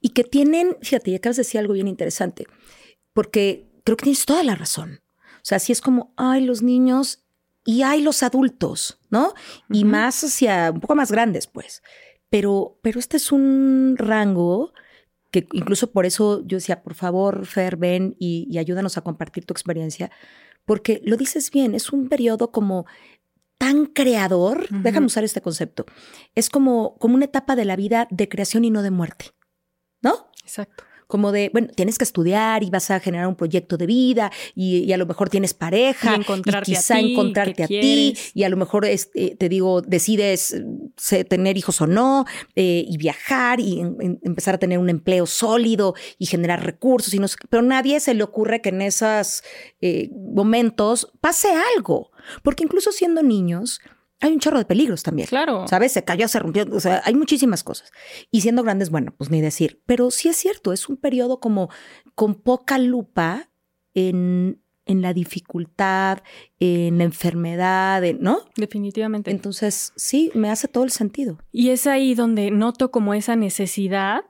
Y que tienen, fíjate, ya acabas de decir algo bien interesante, porque creo que tienes toda la razón. O sea, así es como, ay, los niños y hay los adultos, ¿no? Y más hacia un poco más grandes, pues. Pero, pero este es un rango que incluso por eso yo decía, por favor, Fer, ven y, ayúdanos a compartir tu experiencia, porque lo dices bien, es un periodo como tan creador, déjame usar este concepto, es como, como una etapa de la vida de creación y no de muerte, ¿no? Exacto como de, bueno, tienes que estudiar y vas a generar un proyecto de vida y, a lo mejor tienes pareja y, encontrarte quizá a ti, encontrarte a ti y a lo mejor este, te digo, decides tener hijos o no eh, y viajar y empezar a tener un empleo sólido y generar recursos y no pero nadie se le ocurre que en esos eh, momentos pase algo, porque incluso siendo niños, hay un chorro de peligros también. Claro. ¿Sabes? Se cayó, se rompió. O sea, hay muchísimas cosas. Y siendo grandes, bueno, pues ni decir. Pero sí es cierto, es un periodo como con poca lupa en, en la dificultad, en la enfermedad, ¿no? Definitivamente. Entonces, sí, me hace todo el sentido. Y es ahí donde noto como esa necesidad,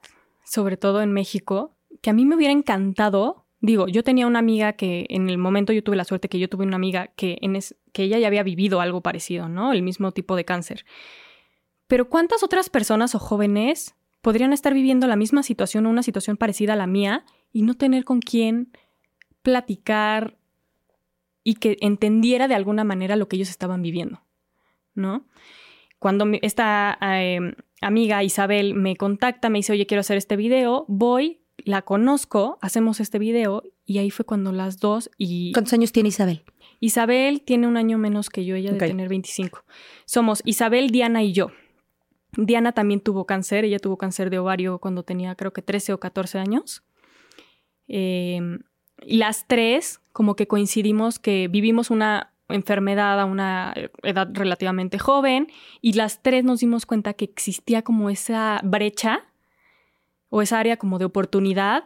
sobre todo en México, que a mí me hubiera encantado Digo, yo tenía una amiga que en el momento yo tuve la suerte que yo tuve una amiga que, en que ella ya había vivido algo parecido, ¿no? El mismo tipo de cáncer. Pero ¿cuántas otras personas o jóvenes podrían estar viviendo la misma situación o una situación parecida a la mía y no tener con quién platicar y que entendiera de alguna manera lo que ellos estaban viviendo, ¿no? Cuando esta em, amiga Isabel me contacta, me dice, oye, quiero hacer este video, voy, la conozco, hacemos este video y ahí fue cuando las dos y... ¿Cuántos años tiene Isabel? Isabel tiene un año menos que yo, ella de tener 25. Somos Isabel, Diana y yo. Diana también tuvo cáncer, ella tuvo cáncer de ovario cuando tenía creo que 13 o 14 años. Em, y las tres como que coincidimos que vivimos una enfermedad a una edad relativamente joven y las tres nos dimos cuenta que existía como esa brecha o esa área como de oportunidad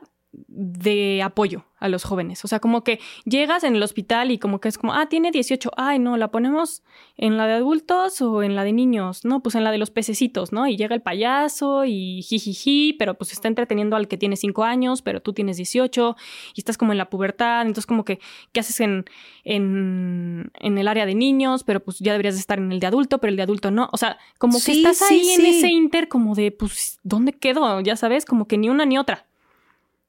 de apoyo a los jóvenes. O sea, como que llegas en el hospital y como que es como, ah, tiene 18, ay, no, la ponemos en la de adultos o en la de niños, no, pues en la de los pececitos, ¿no? Y llega el payaso y jijiji, pero pues está entreteniendo al que tiene 5 años, pero tú tienes 18 y estás como en la pubertad, entonces como que, ¿qué haces en, en, en el área de niños? Pero pues ya deberías estar en el de adulto, pero el de adulto no. O sea, como que estás ahí en ese inter como de, pues, ¿dónde quedo? Ya sabes, como que ni una ni otra.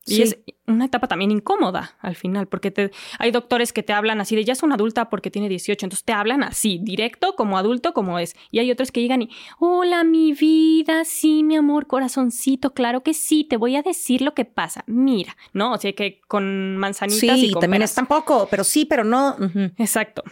Y es una etapa también incómoda al final, porque te, hay doctores que te hablan así de ya es una adulta porque tiene 18, entonces te hablan así, directo, como adulto, como es. Y hay otros que llegan y, hola, mi vida, sí, mi amor, corazoncito, claro que sí, te voy a decir lo que pasa. Mira, ¿no? O sea, que con manzanitas sí, y también es tampoco, pero sí, pero no. Exacto.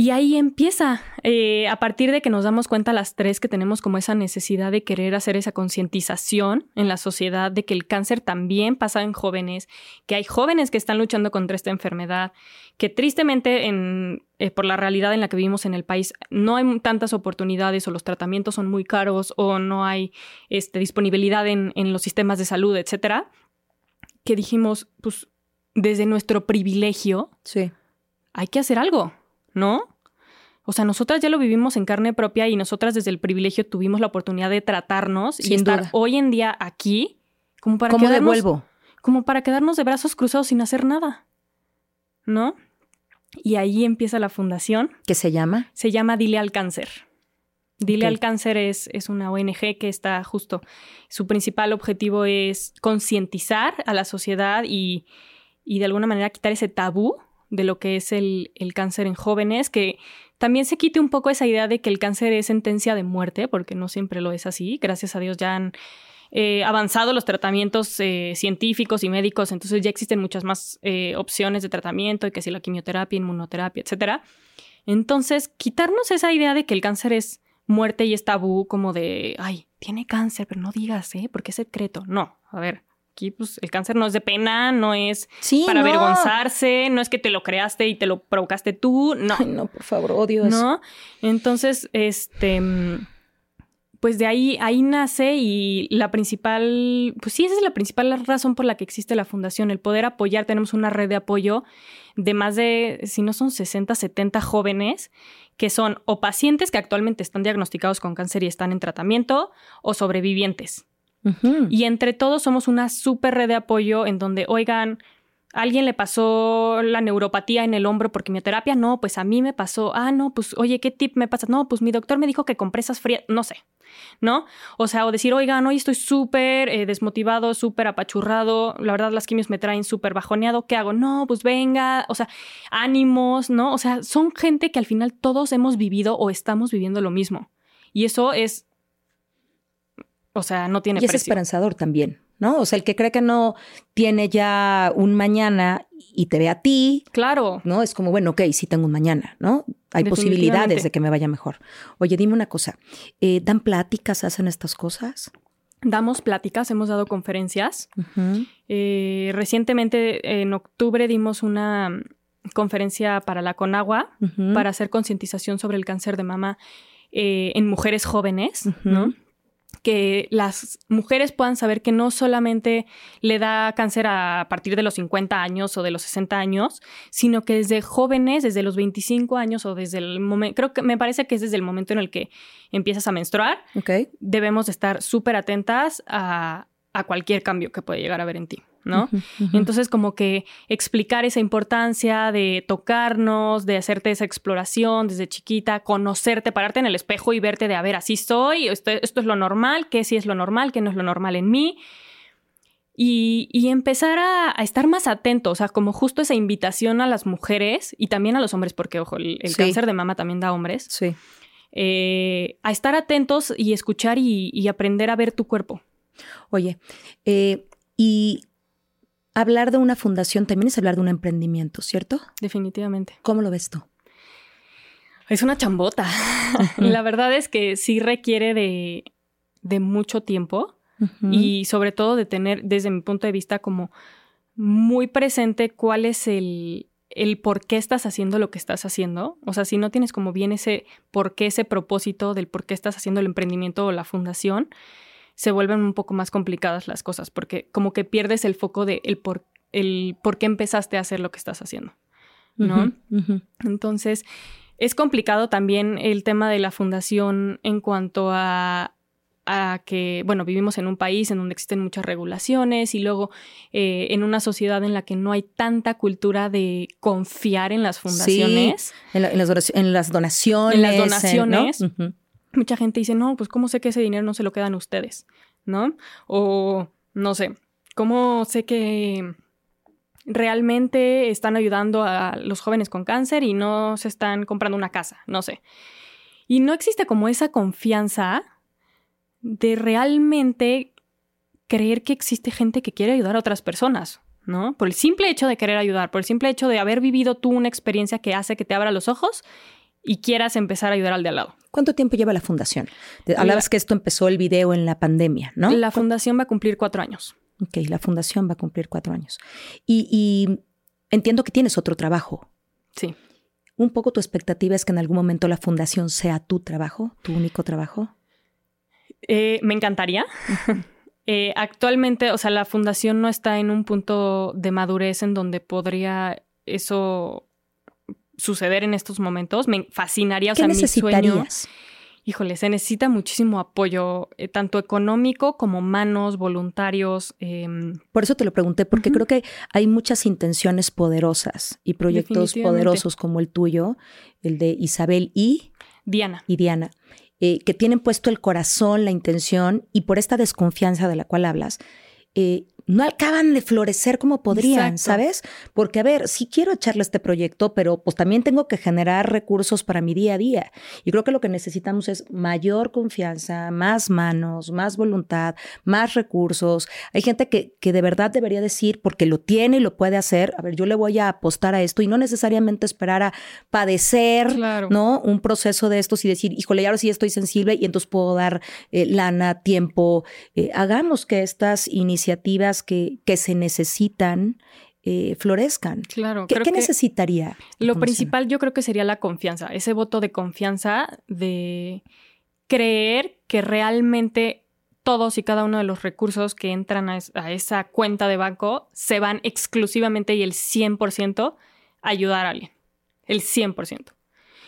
Y ahí empieza, eh, a partir de que nos damos cuenta las tres que tenemos como esa necesidad de querer hacer esa concientización en la sociedad de que el cáncer también pasa en jóvenes, que hay jóvenes que están luchando contra esta enfermedad, que tristemente en, eh, por la realidad en la que vivimos en el país no hay tantas oportunidades o los tratamientos son muy caros o no hay este, disponibilidad en, en los sistemas de salud, etcétera, que dijimos, pues desde nuestro privilegio, sí. hay que hacer algo. ¿No? O sea, nosotras ya lo vivimos en carne propia y nosotras desde el privilegio tuvimos la oportunidad de tratarnos y estar duda. hoy en día aquí como para ¿Cómo quedarnos devuelvo? como para quedarnos de brazos cruzados sin hacer nada. ¿No? Y ahí empieza la fundación. ¿Qué se llama? Se llama Dile al Cáncer. Dile al Cáncer es, es una ONG que está justo. Su principal objetivo es concientizar a la sociedad y, y de alguna manera quitar ese tabú de lo que es el, el cáncer en jóvenes, que también se quite un poco esa idea de que el cáncer es sentencia de muerte, porque no siempre lo es así. Gracias a Dios ya han eh, avanzado los tratamientos eh, científicos y médicos, entonces ya existen muchas más eh, opciones de tratamiento, y que si la quimioterapia, inmunoterapia, etcétera. Entonces, quitarnos esa idea de que el cáncer es muerte y es tabú, como de, ay, tiene cáncer, pero no digas, ¿eh? Porque es secreto. No, a ver, aquí pues el cáncer no es de pena, no es Sí, para no. avergonzarse, no es que te lo creaste y te lo provocaste tú, no. Ay, no, por favor, odio eso. ¿No? Entonces, este, pues de ahí, ahí nace y la principal, pues sí, esa es la principal razón por la que existe la fundación, el poder apoyar. Tenemos una red de apoyo de más de, si no son 60, 70 jóvenes que son o pacientes que actualmente están diagnosticados con cáncer y están en tratamiento o sobrevivientes. Y entre todos somos una súper red de apoyo en donde, oigan, ¿a alguien le pasó la neuropatía en el hombro por quimioterapia? No, pues a mí me pasó. Ah, no, pues oye, ¿qué tip me pasa? No, pues mi doctor me dijo que compresas frías, no sé, ¿no? O sea, o decir, oigan, hoy estoy súper eh, desmotivado, súper apachurrado, la verdad las quimios me traen súper bajoneado, ¿qué hago? No, pues venga, o sea, ánimos, ¿no? O sea, son gente que al final todos hemos vivido o estamos viviendo lo mismo. Y eso es, o sea, no tiene Y es esperanzador también, ¿no? O sea, el que cree que no tiene ya un mañana y te ve a ti, Claro. ¿no? Es como, bueno, ok, sí tengo un mañana, ¿no? Hay posibilidades de que me vaya mejor. Oye, dime una cosa, eh, ¿dan pláticas, hacen estas cosas? Damos pláticas, hemos dado conferencias. Eh, recientemente, en octubre, dimos una conferencia para la Conagua para hacer concientización sobre el cáncer de mama eh, en mujeres jóvenes. ¿no? Que las mujeres puedan saber que no solamente le da cáncer a partir de los 50 años o de los 60 años, sino que desde jóvenes, desde los 25 años o desde el momento, creo que me parece que es desde el momento en el que empiezas a menstruar, debemos de estar súper atentas a, a cualquier cambio que puede llegar a haber en ti, ¿no? Entonces, como que explicar esa importancia de tocarnos, de hacerte esa exploración desde chiquita, conocerte, pararte en el espejo y verte de, a ver, así soy, esto, esto es lo normal, qué sí es lo normal, qué no es lo normal en mí. Y, y empezar a, a estar más atento, o sea, como justo esa invitación a las mujeres y también a los hombres, porque, ojo, el, el Sí. cáncer de mama también da hombres, Sí. eh, a estar atentos y escuchar y, y aprender a ver tu cuerpo. Oye, eh, y hablar de una fundación también es hablar de un emprendimiento, ¿cierto? Definitivamente. ¿Cómo lo ves tú? Es una chambota. La verdad es que sí requiere de, de mucho tiempo y sobre todo de tener, desde mi punto de vista, como muy presente cuál es el, el por qué estás haciendo lo que estás haciendo. O sea, si no tienes como bien ese por qué, ese propósito del por qué estás haciendo el emprendimiento o la fundación, se vuelven un poco más complicadas las cosas, porque como que pierdes el foco de el por, el por qué empezaste a hacer lo que estás haciendo. ¿no? Entonces, es complicado también el tema de la fundación en cuanto a, a que, bueno, vivimos en un país en donde existen muchas regulaciones y luego eh, en una sociedad en la que no hay tanta cultura de confiar en las fundaciones. En, la- en las, donaci- en las donaciones. En las ¿no? donaciones. Mucha gente dice, no, pues ¿cómo sé que ese dinero no se lo quedan ustedes? ¿No? O, no sé, ¿cómo sé que realmente están ayudando a los jóvenes con cáncer y no se están comprando una casa? No sé. Y no existe como esa confianza de realmente creer que existe gente que quiere ayudar a otras personas, ¿no? Por el simple hecho de querer ayudar, por el simple hecho de haber vivido tú una experiencia que hace que te abra los ojos y quieras empezar a ayudar al de al lado. ¿Cuánto tiempo lleva la fundación? Hablabas que esto empezó el video en la pandemia, ¿no? La fundación va a cumplir cuatro años. Ok, la fundación va a cumplir cuatro años. Y, y entiendo que tienes otro trabajo. Sí. Un poco tu expectativa es que en algún momento la fundación sea tu trabajo, tu único trabajo. Eh, me encantaría. Eh, actualmente, o sea, la fundación no está en un punto de madurez en donde podría eso suceder en estos momentos. Me fascinaría, o ¿Qué sea, mi sueño- necesitarías? Híjole, se necesita muchísimo apoyo, eh, tanto económico como manos, voluntarios. em, Por eso te lo pregunté, porque creo que hay muchas intenciones poderosas y proyectos poderosos como el tuyo, el de Isabel y, Diana. y Diana, eh, que tienen puesto el corazón, la intención y por esta desconfianza de la cual hablas, eh, no acaban de florecer como podrían, Exacto. ¿sabes? Porque, a ver, sí quiero echarle este proyecto, pero pues también tengo que generar recursos para mi día a día. Y creo que lo que necesitamos es mayor confianza, más manos, más voluntad, más recursos. Hay gente que, que de verdad debería decir, porque lo tiene y lo puede hacer, a ver, yo le voy a apostar a esto y no necesariamente esperar a padecer, Claro. ¿no? Un proceso de estos y decir, híjole, ahora sí estoy sensible y entonces puedo dar eh, lana, tiempo. Eh, hagamos que estas iniciativas que, que se necesitan eh, florezcan. Claro, ¿Qué, creo qué que necesitaría? lo principal yo creo que sería la confianza, ese voto de confianza de creer que realmente todos y cada uno de los recursos que entran a, es- a esa cuenta de banco se van exclusivamente y el 100% a ayudar a alguien. El 100%.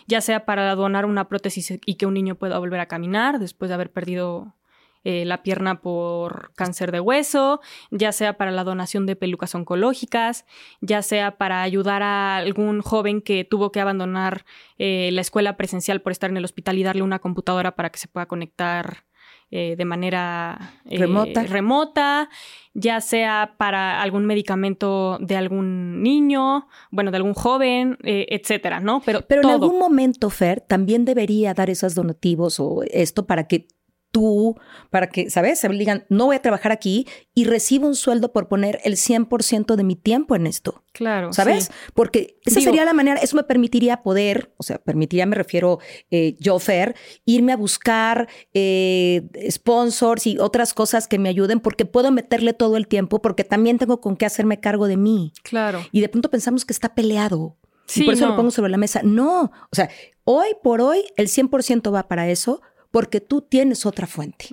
Ya sea para donar una prótesis y que un niño pueda volver a caminar después de haber perdido eh, la pierna por cáncer de hueso, ya sea para la donación de pelucas oncológicas, ya sea para ayudar a algún joven que tuvo que abandonar eh, la escuela presencial por estar en el hospital y darle una computadora para que se pueda conectar eh, de manera Remota. remota, ya sea para algún medicamento de algún niño, bueno, de algún joven, etcétera, ¿no? Pero, Pero en algún momento, Fer, también debería dar esos donativos o esto para que tú, para que, ¿sabes? Se digan, no voy a trabajar aquí y recibo un sueldo por poner el 100% de mi tiempo en esto, Claro, ¿sabes? sí. Porque esa Digo- sería la manera, eso me permitiría poder, o sea, permitiría, me refiero eh, yo, Fer, irme a buscar eh, sponsors y otras cosas que me ayuden porque puedo meterle todo el tiempo porque también tengo con qué hacerme cargo de mí. Claro. Y de pronto pensamos que está peleado. Sí, y por eso no. lo pongo sobre la mesa. No, o sea, hoy por hoy el 100% va para eso porque tú tienes otra fuente.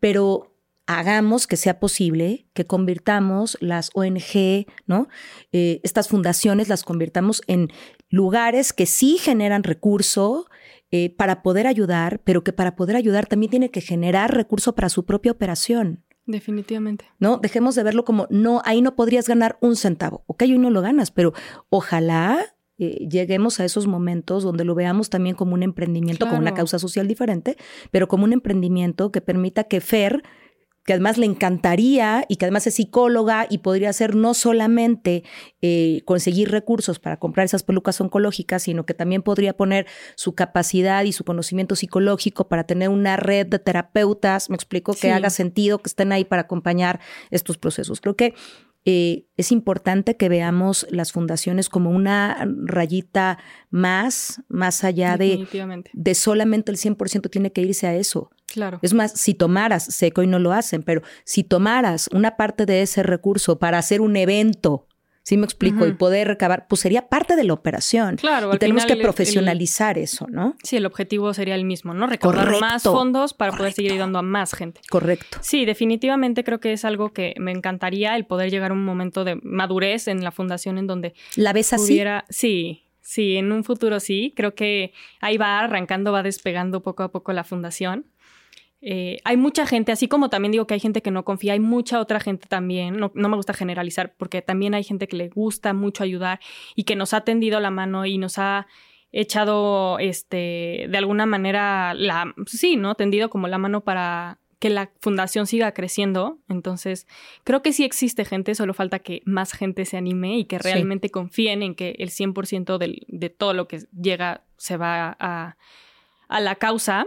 Pero hagamos que sea posible que convirtamos las ONG, ¿no? Eh, estas fundaciones las convirtamos en lugares que sí generan recurso eh, para poder ayudar, pero que para poder ayudar también tiene que generar recurso para su propia operación. Definitivamente. ¿no? Dejemos de verlo como, no, ahí no podrías ganar un centavo. Ok, hoy no lo ganas, pero ojalá eh, lleguemos a esos momentos donde lo veamos también como un emprendimiento, como una Claro. causa social diferente, pero como un emprendimiento que permita que Fer, que además le encantaría y que además es psicóloga y podría hacer no solamente eh, conseguir recursos para comprar esas pelucas oncológicas, sino que también podría poner su capacidad y su conocimiento psicológico para tener una red de terapeutas, me explico, que Sí. haga sentido, que estén ahí para acompañar estos procesos. Creo que eh, es importante que veamos las fundaciones como una rayita más, más allá de, de solamente el 100% tiene que irse a eso. Claro. Es más, si tomaras, sé que hoy no lo hacen, pero si tomaras una parte de ese recurso para hacer un evento, ¿sí me explico? Ujú. Y poder recabar, pues sería parte de la operación. Claro, y al tenemos final que el- el- profesionalizar eso, ¿no? Sí, el objetivo sería el mismo, ¿no? Recaudar Correcto. más fondos para poder seguir ayudando a más gente. Correcto. Sí, definitivamente creo que es algo que me encantaría el poder llegar a un momento de madurez en la fundación en donde ¿La ves así? pudiera, sí, sí, en un futuro sí, creo que ahí va arrancando, va despegando poco a poco la fundación. Eh, hay mucha gente, así como también digo que hay gente que no confía, hay mucha otra gente también, no, no me gusta generalizar, porque también hay gente que le gusta mucho ayudar y que nos ha tendido la mano y nos ha echado, este, de alguna manera, la, sí, ¿no? Tendido como la mano para que la fundación siga creciendo. Entonces, creo que sí existe gente, solo falta que más gente se anime y que Sí. realmente confíen en que el 100% del, de todo lo que llega se va a, a la causa.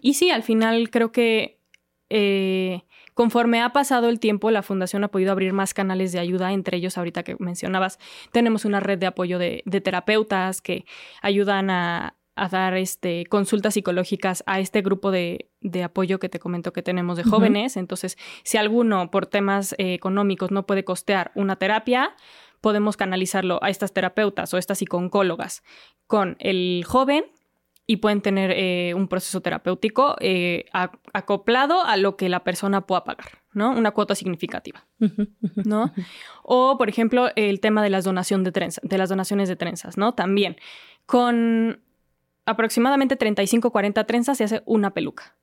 Y sí, al final creo que eh, conforme ha pasado el tiempo, la fundación ha podido abrir más canales de ayuda, entre ellos ahorita que mencionabas, tenemos una red de apoyo de, de terapeutas que ayudan a, a dar este, consultas psicológicas a este grupo de, de apoyo que te comento que tenemos de jóvenes. Entonces, si alguno por temas eh, económicos no puede costear una terapia, podemos canalizarlo a estas terapeutas o estas psicooncólogas con el joven y pueden tener eh, un proceso terapéutico eh, a- acoplado a lo que la persona pueda pagar, ¿no? Una cuota significativa, ¿no? O, por ejemplo, el tema de las, donación de, de las donaciones de trenzas, ¿no? También, con aproximadamente 35 40 trenzas se hace una peluca,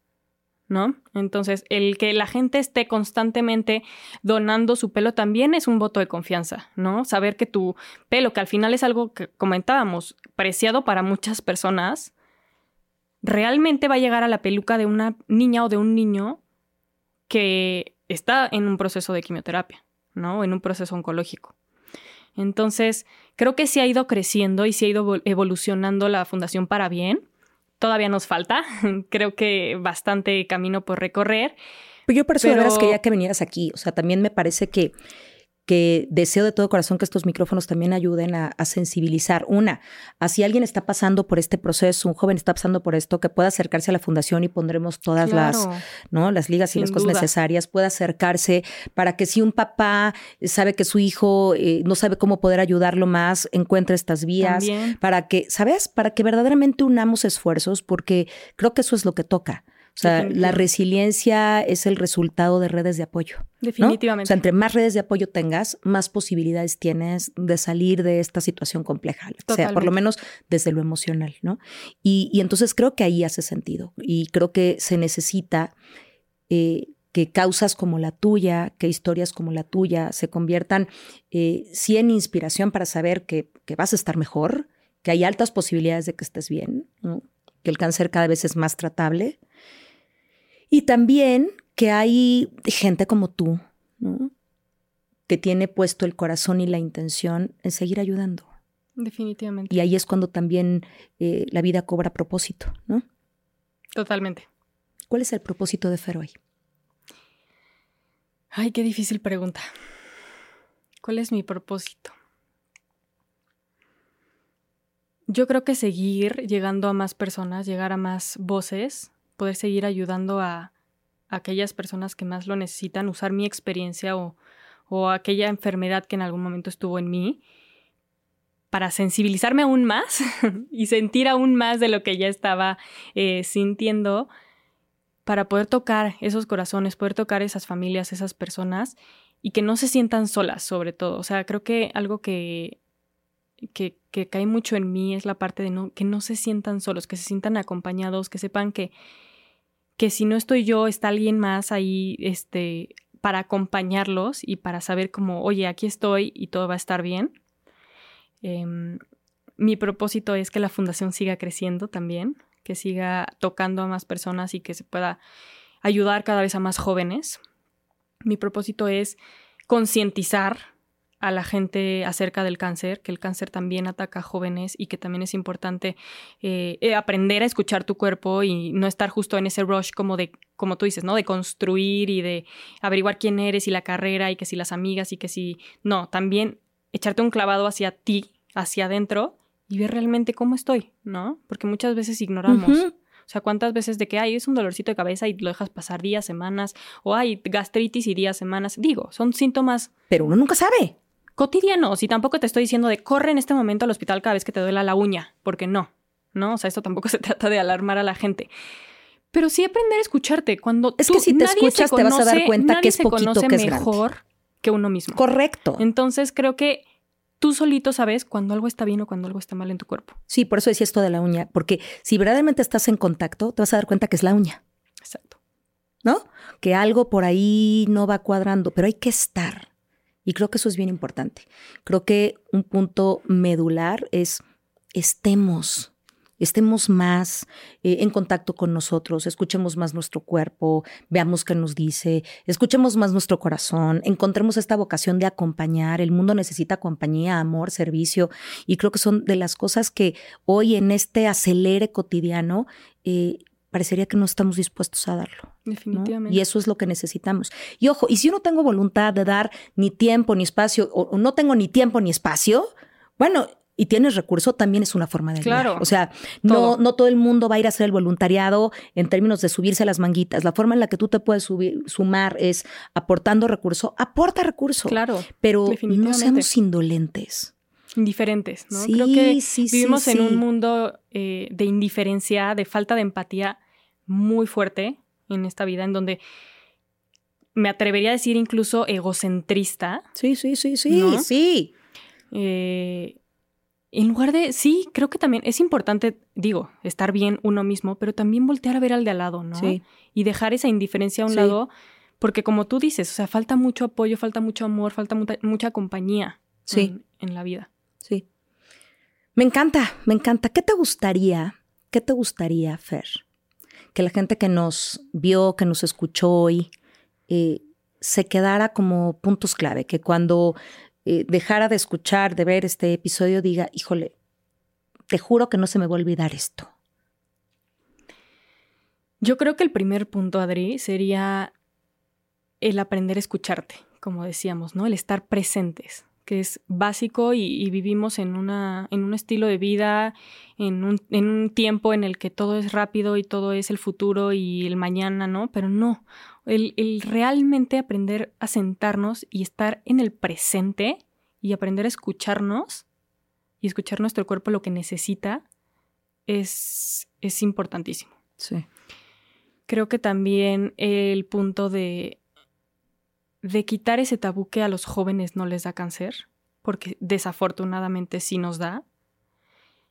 ¿no? Entonces, el que la gente esté constantemente donando su pelo también es un voto de confianza, ¿no? Saber que tu pelo, que al final es algo que comentábamos, preciado para muchas personas, realmente va a llegar a la peluca de una niña o de un niño que está en un proceso de quimioterapia, ¿no? En un proceso oncológico. Entonces, creo que sí ha ido creciendo y sí ha ido evolucionando la fundación para bien. Todavía nos falta, creo que bastante camino por recorrer. Pues yo por eso pero... de quería que vinieras aquí. O sea, también me parece que que deseo de todo corazón que estos micrófonos también ayuden a, sensibilizar. Una, a si alguien está pasando por este proceso, un joven está pasando por esto, que pueda acercarse a la fundación y pondremos todas las, ¿no? las ligas y las cosas necesarias, pueda acercarse para que si un papá sabe que su hijo eh, no sabe cómo poder ayudarlo más, encuentre estas vías, para que, ¿sabes? Para que verdaderamente unamos esfuerzos, porque creo que eso es lo que toca. O sea, la resiliencia es el resultado de redes de apoyo. Definitivamente. O sea, entre más redes de apoyo tengas, más posibilidades tienes de salir de esta situación compleja. O sea, por lo menos desde lo emocional, ¿no? Y, entonces creo que ahí hace sentido. Y creo que se necesita eh, que causas como la tuya, que historias como la tuya se conviertan, eh, sí, en inspiración para saber que, que, vas a estar mejor, que hay altas posibilidades de que estés bien, que el cáncer cada vez es más tratable y también que hay gente como tú, que tiene puesto el corazón y la intención en seguir ayudando. Definitivamente. Y ahí es cuando también eh, la vida cobra propósito, ¿no? Totalmente. ¿Cuál es el propósito de Fer hoy? Ay, qué difícil pregunta. ¿Cuál es mi propósito? Yo creo que seguir llegando a más personas, llegar a más voces, poder seguir ayudando a, aquellas personas que más lo necesitan, usar mi experiencia o, aquella enfermedad que en algún momento estuvo en mí para sensibilizarme aún más y sentir aún más de lo que ya estaba eh, sintiendo, para poder tocar esos corazones, poder tocar esas familias, esas personas y que no se sientan solas, sobre todo. O sea, creo que algo que, que, que cae mucho en mí es la parte de no, que no se sientan solos, que se sientan acompañados, que sepan que, que si no estoy yo, está alguien más ahí, este, para acompañarlos y para saber como, oye, aquí estoy y todo va a estar bien. Em, mi propósito es que la fundación siga creciendo también, que siga tocando a más personas y que se pueda ayudar cada vez a más jóvenes. Mi propósito es concientizar a la gente acerca del cáncer, que el cáncer también ataca a jóvenes y que también es importante eh, eh, aprender a escuchar tu cuerpo y no estar justo en ese rush como de, como tú dices, ¿no? De construir y de averiguar quién eres y la carrera y que si las amigas y que si, no, también echarte un clavado hacia ti, hacia adentro y ver realmente cómo estoy, ¿no? Porque muchas veces ignoramos. O sea, ¿cuántas veces de que hay es un dolorcito de cabeza y lo dejas pasar días, semanas? O hay gastritis y días, semanas. Digo, son síntomas. Pero uno nunca sabe cotidianos y tampoco te estoy diciendo de corre en este momento al hospital cada vez que te duela la uña, porque no, ¿no? O sea, esto tampoco se trata de alarmar a la gente. Pero sí aprender a escucharte. Cuando es que si te escuchas te vas a dar cuenta que es poquito que es mejor que uno mismo. Correcto. Entonces creo que tú solito sabes cuando algo está bien o cuando algo está mal en tu cuerpo. Sí, por eso decía esto de la uña, porque si verdaderamente estás en contacto, te vas a dar cuenta que es la uña. Exacto. ¿No? Que algo por ahí no va cuadrando, pero hay que estar. Y creo que eso es bien importante. Creo que un punto medular es estemos, estemos más eh, en contacto con nosotros, escuchemos más nuestro cuerpo, veamos qué nos dice, escuchemos más nuestro corazón, encontremos esta vocación de acompañar. El mundo necesita compañía, amor, servicio y creo que son de las cosas que hoy en este acelere cotidiano eh, parecería que no estamos dispuestos a darlo. Definitivamente. Y eso es lo que necesitamos. Y ojo, y si yo no tengo voluntad de dar ni tiempo ni espacio, o, no tengo ni tiempo ni espacio, bueno, y tienes recurso, también es una forma de Claro. O sea, no, no todo el mundo va a ir a hacer el voluntariado en términos de subirse a las manguitas. La forma en la que tú te puedes subir, sumar es aportando recurso. Aporta recurso. Claro. Pero no seamos indolentes indiferentes, ¿no? Creo que vivimos en un mundo eh, de indiferencia, de falta de empatía muy fuerte en esta vida, en donde me atrevería a decir incluso egocentrista. Sí, sí, sí, sí, sí. Eh, en lugar de, sí, creo que también es importante, digo, estar bien uno mismo, pero también voltear a ver al de al lado, ¿no? Sí. Y dejar esa indiferencia a un lado, porque como tú dices, o sea, falta mucho apoyo, falta mucho amor, falta mucha, compañía sí. en, la vida. Sí. Me encanta, me encanta. ¿Qué te gustaría, qué te gustaría, Fer? Que la gente que nos vio, que nos escuchó hoy, eh, se quedara como puntos clave, que cuando eh, dejara de escuchar, de ver este episodio, diga, híjole, te juro que no se me va a olvidar esto. Yo creo que el primer punto, Adri, sería el aprender a escucharte, como decíamos, ¿no? El estar presentes, que es básico y, vivimos en, una, en un estilo de vida, en un, en un tiempo en el que todo es rápido y todo es el futuro y el mañana, ¿no? Pero no, el, realmente aprender a sentarnos y estar en el presente y aprender a escucharnos y escuchar nuestro cuerpo lo que necesita es, es importantísimo. Sí. Creo que también el punto de, de quitar ese tabú que a los jóvenes no les da cáncer, porque desafortunadamente sí nos da.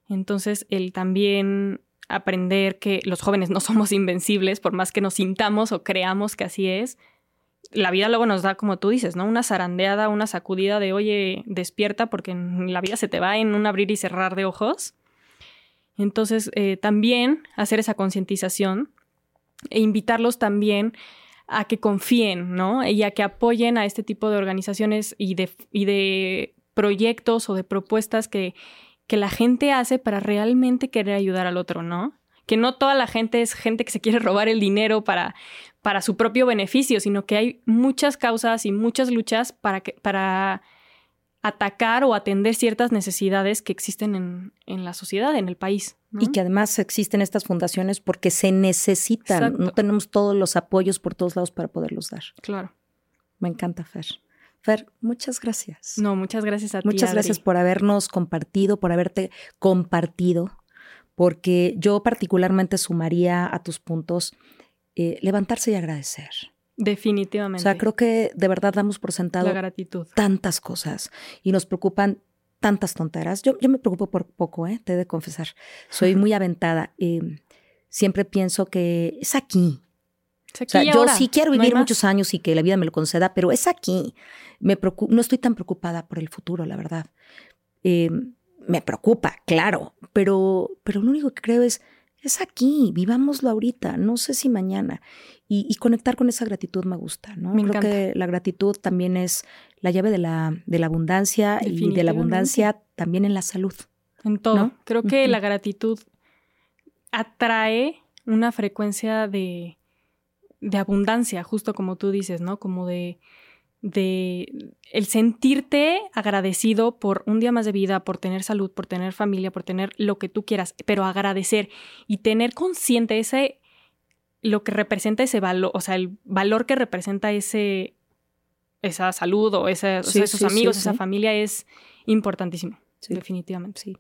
Entonces, el también aprender que los jóvenes no somos invencibles, por más que nos sintamos o creamos que así es. La vida luego nos da, como tú dices, ¿no? Una zarandeada, una sacudida de, oye, despierta, porque la vida se te va en un abrir y cerrar de ojos. Entonces, eh, también hacer esa concientización e invitarlos también a que confíen, ¿no? Y a que apoyen a este tipo de organizaciones y de, y de proyectos o de propuestas que, que la gente hace para realmente querer ayudar al otro, ¿no? Que no toda la gente es gente que se quiere robar el dinero para, para su propio beneficio, sino que hay muchas causas y muchas luchas para, que, para atacar o atender ciertas necesidades que existen en, en la sociedad, en el país. Y que además existen estas fundaciones porque se necesitan. No tenemos todos los apoyos por todos lados para poderlos dar. Claro. Me encanta, Fer. Fer, muchas gracias. No, muchas gracias a ti. Muchas gracias por habernos compartido, por haberte compartido, porque yo particularmente sumaría a tus puntos eh, levantarse y agradecer. Definitivamente. O sea, creo que de verdad damos por sentado La gratitud. tantas cosas y nos preocupan tantas tonteras. Yo, yo me preocupo por poco, ¿eh? te he de confesar. Soy muy aventada. y siempre pienso que es aquí, o sea, yo sí quiero vivir muchos años y que la vida me lo conceda, pero es aquí. Me no estoy tan preocupada por el futuro, la verdad. Em, me preocupa, claro, pero, pero lo único que creo es, es aquí, vivámoslo ahorita, no sé si mañana. Y, conectar con esa gratitud me gusta, ¿no? creo que la gratitud también es la llave de la, de la abundancia y de la abundancia también en la salud. En todo. Creo que la gratitud atrae una frecuencia de de abundancia, justo como tú dices, ¿no? Como de, de el sentirte agradecido por un día más de vida, por tener salud, por tener familia, por tener lo que tú quieras, pero agradecer y tener consciente ese lo que representa ese valor, o sea, el valor que representa ese esa salud o, esos amigos, esa familia es importantísimo, definitivamente. Sí.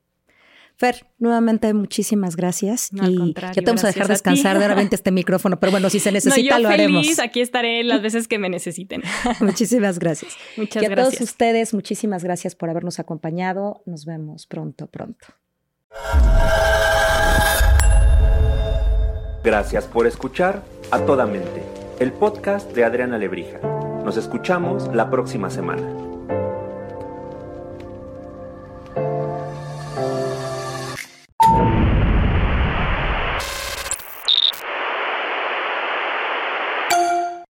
Fer, nuevamente muchísimas gracias. y ya te vamos a dejar descansar de repente este micrófono, pero bueno, si se necesita lo haremos. Aquí estaré las veces que me necesiten. muchísimas gracias. Muchas y a todos ustedes, muchísimas gracias por habernos acompañado. Nos vemos pronto, pronto. Gracias por escuchar A Toda Mente, el podcast de Adriana Lebrija. Nos escuchamos la próxima semana.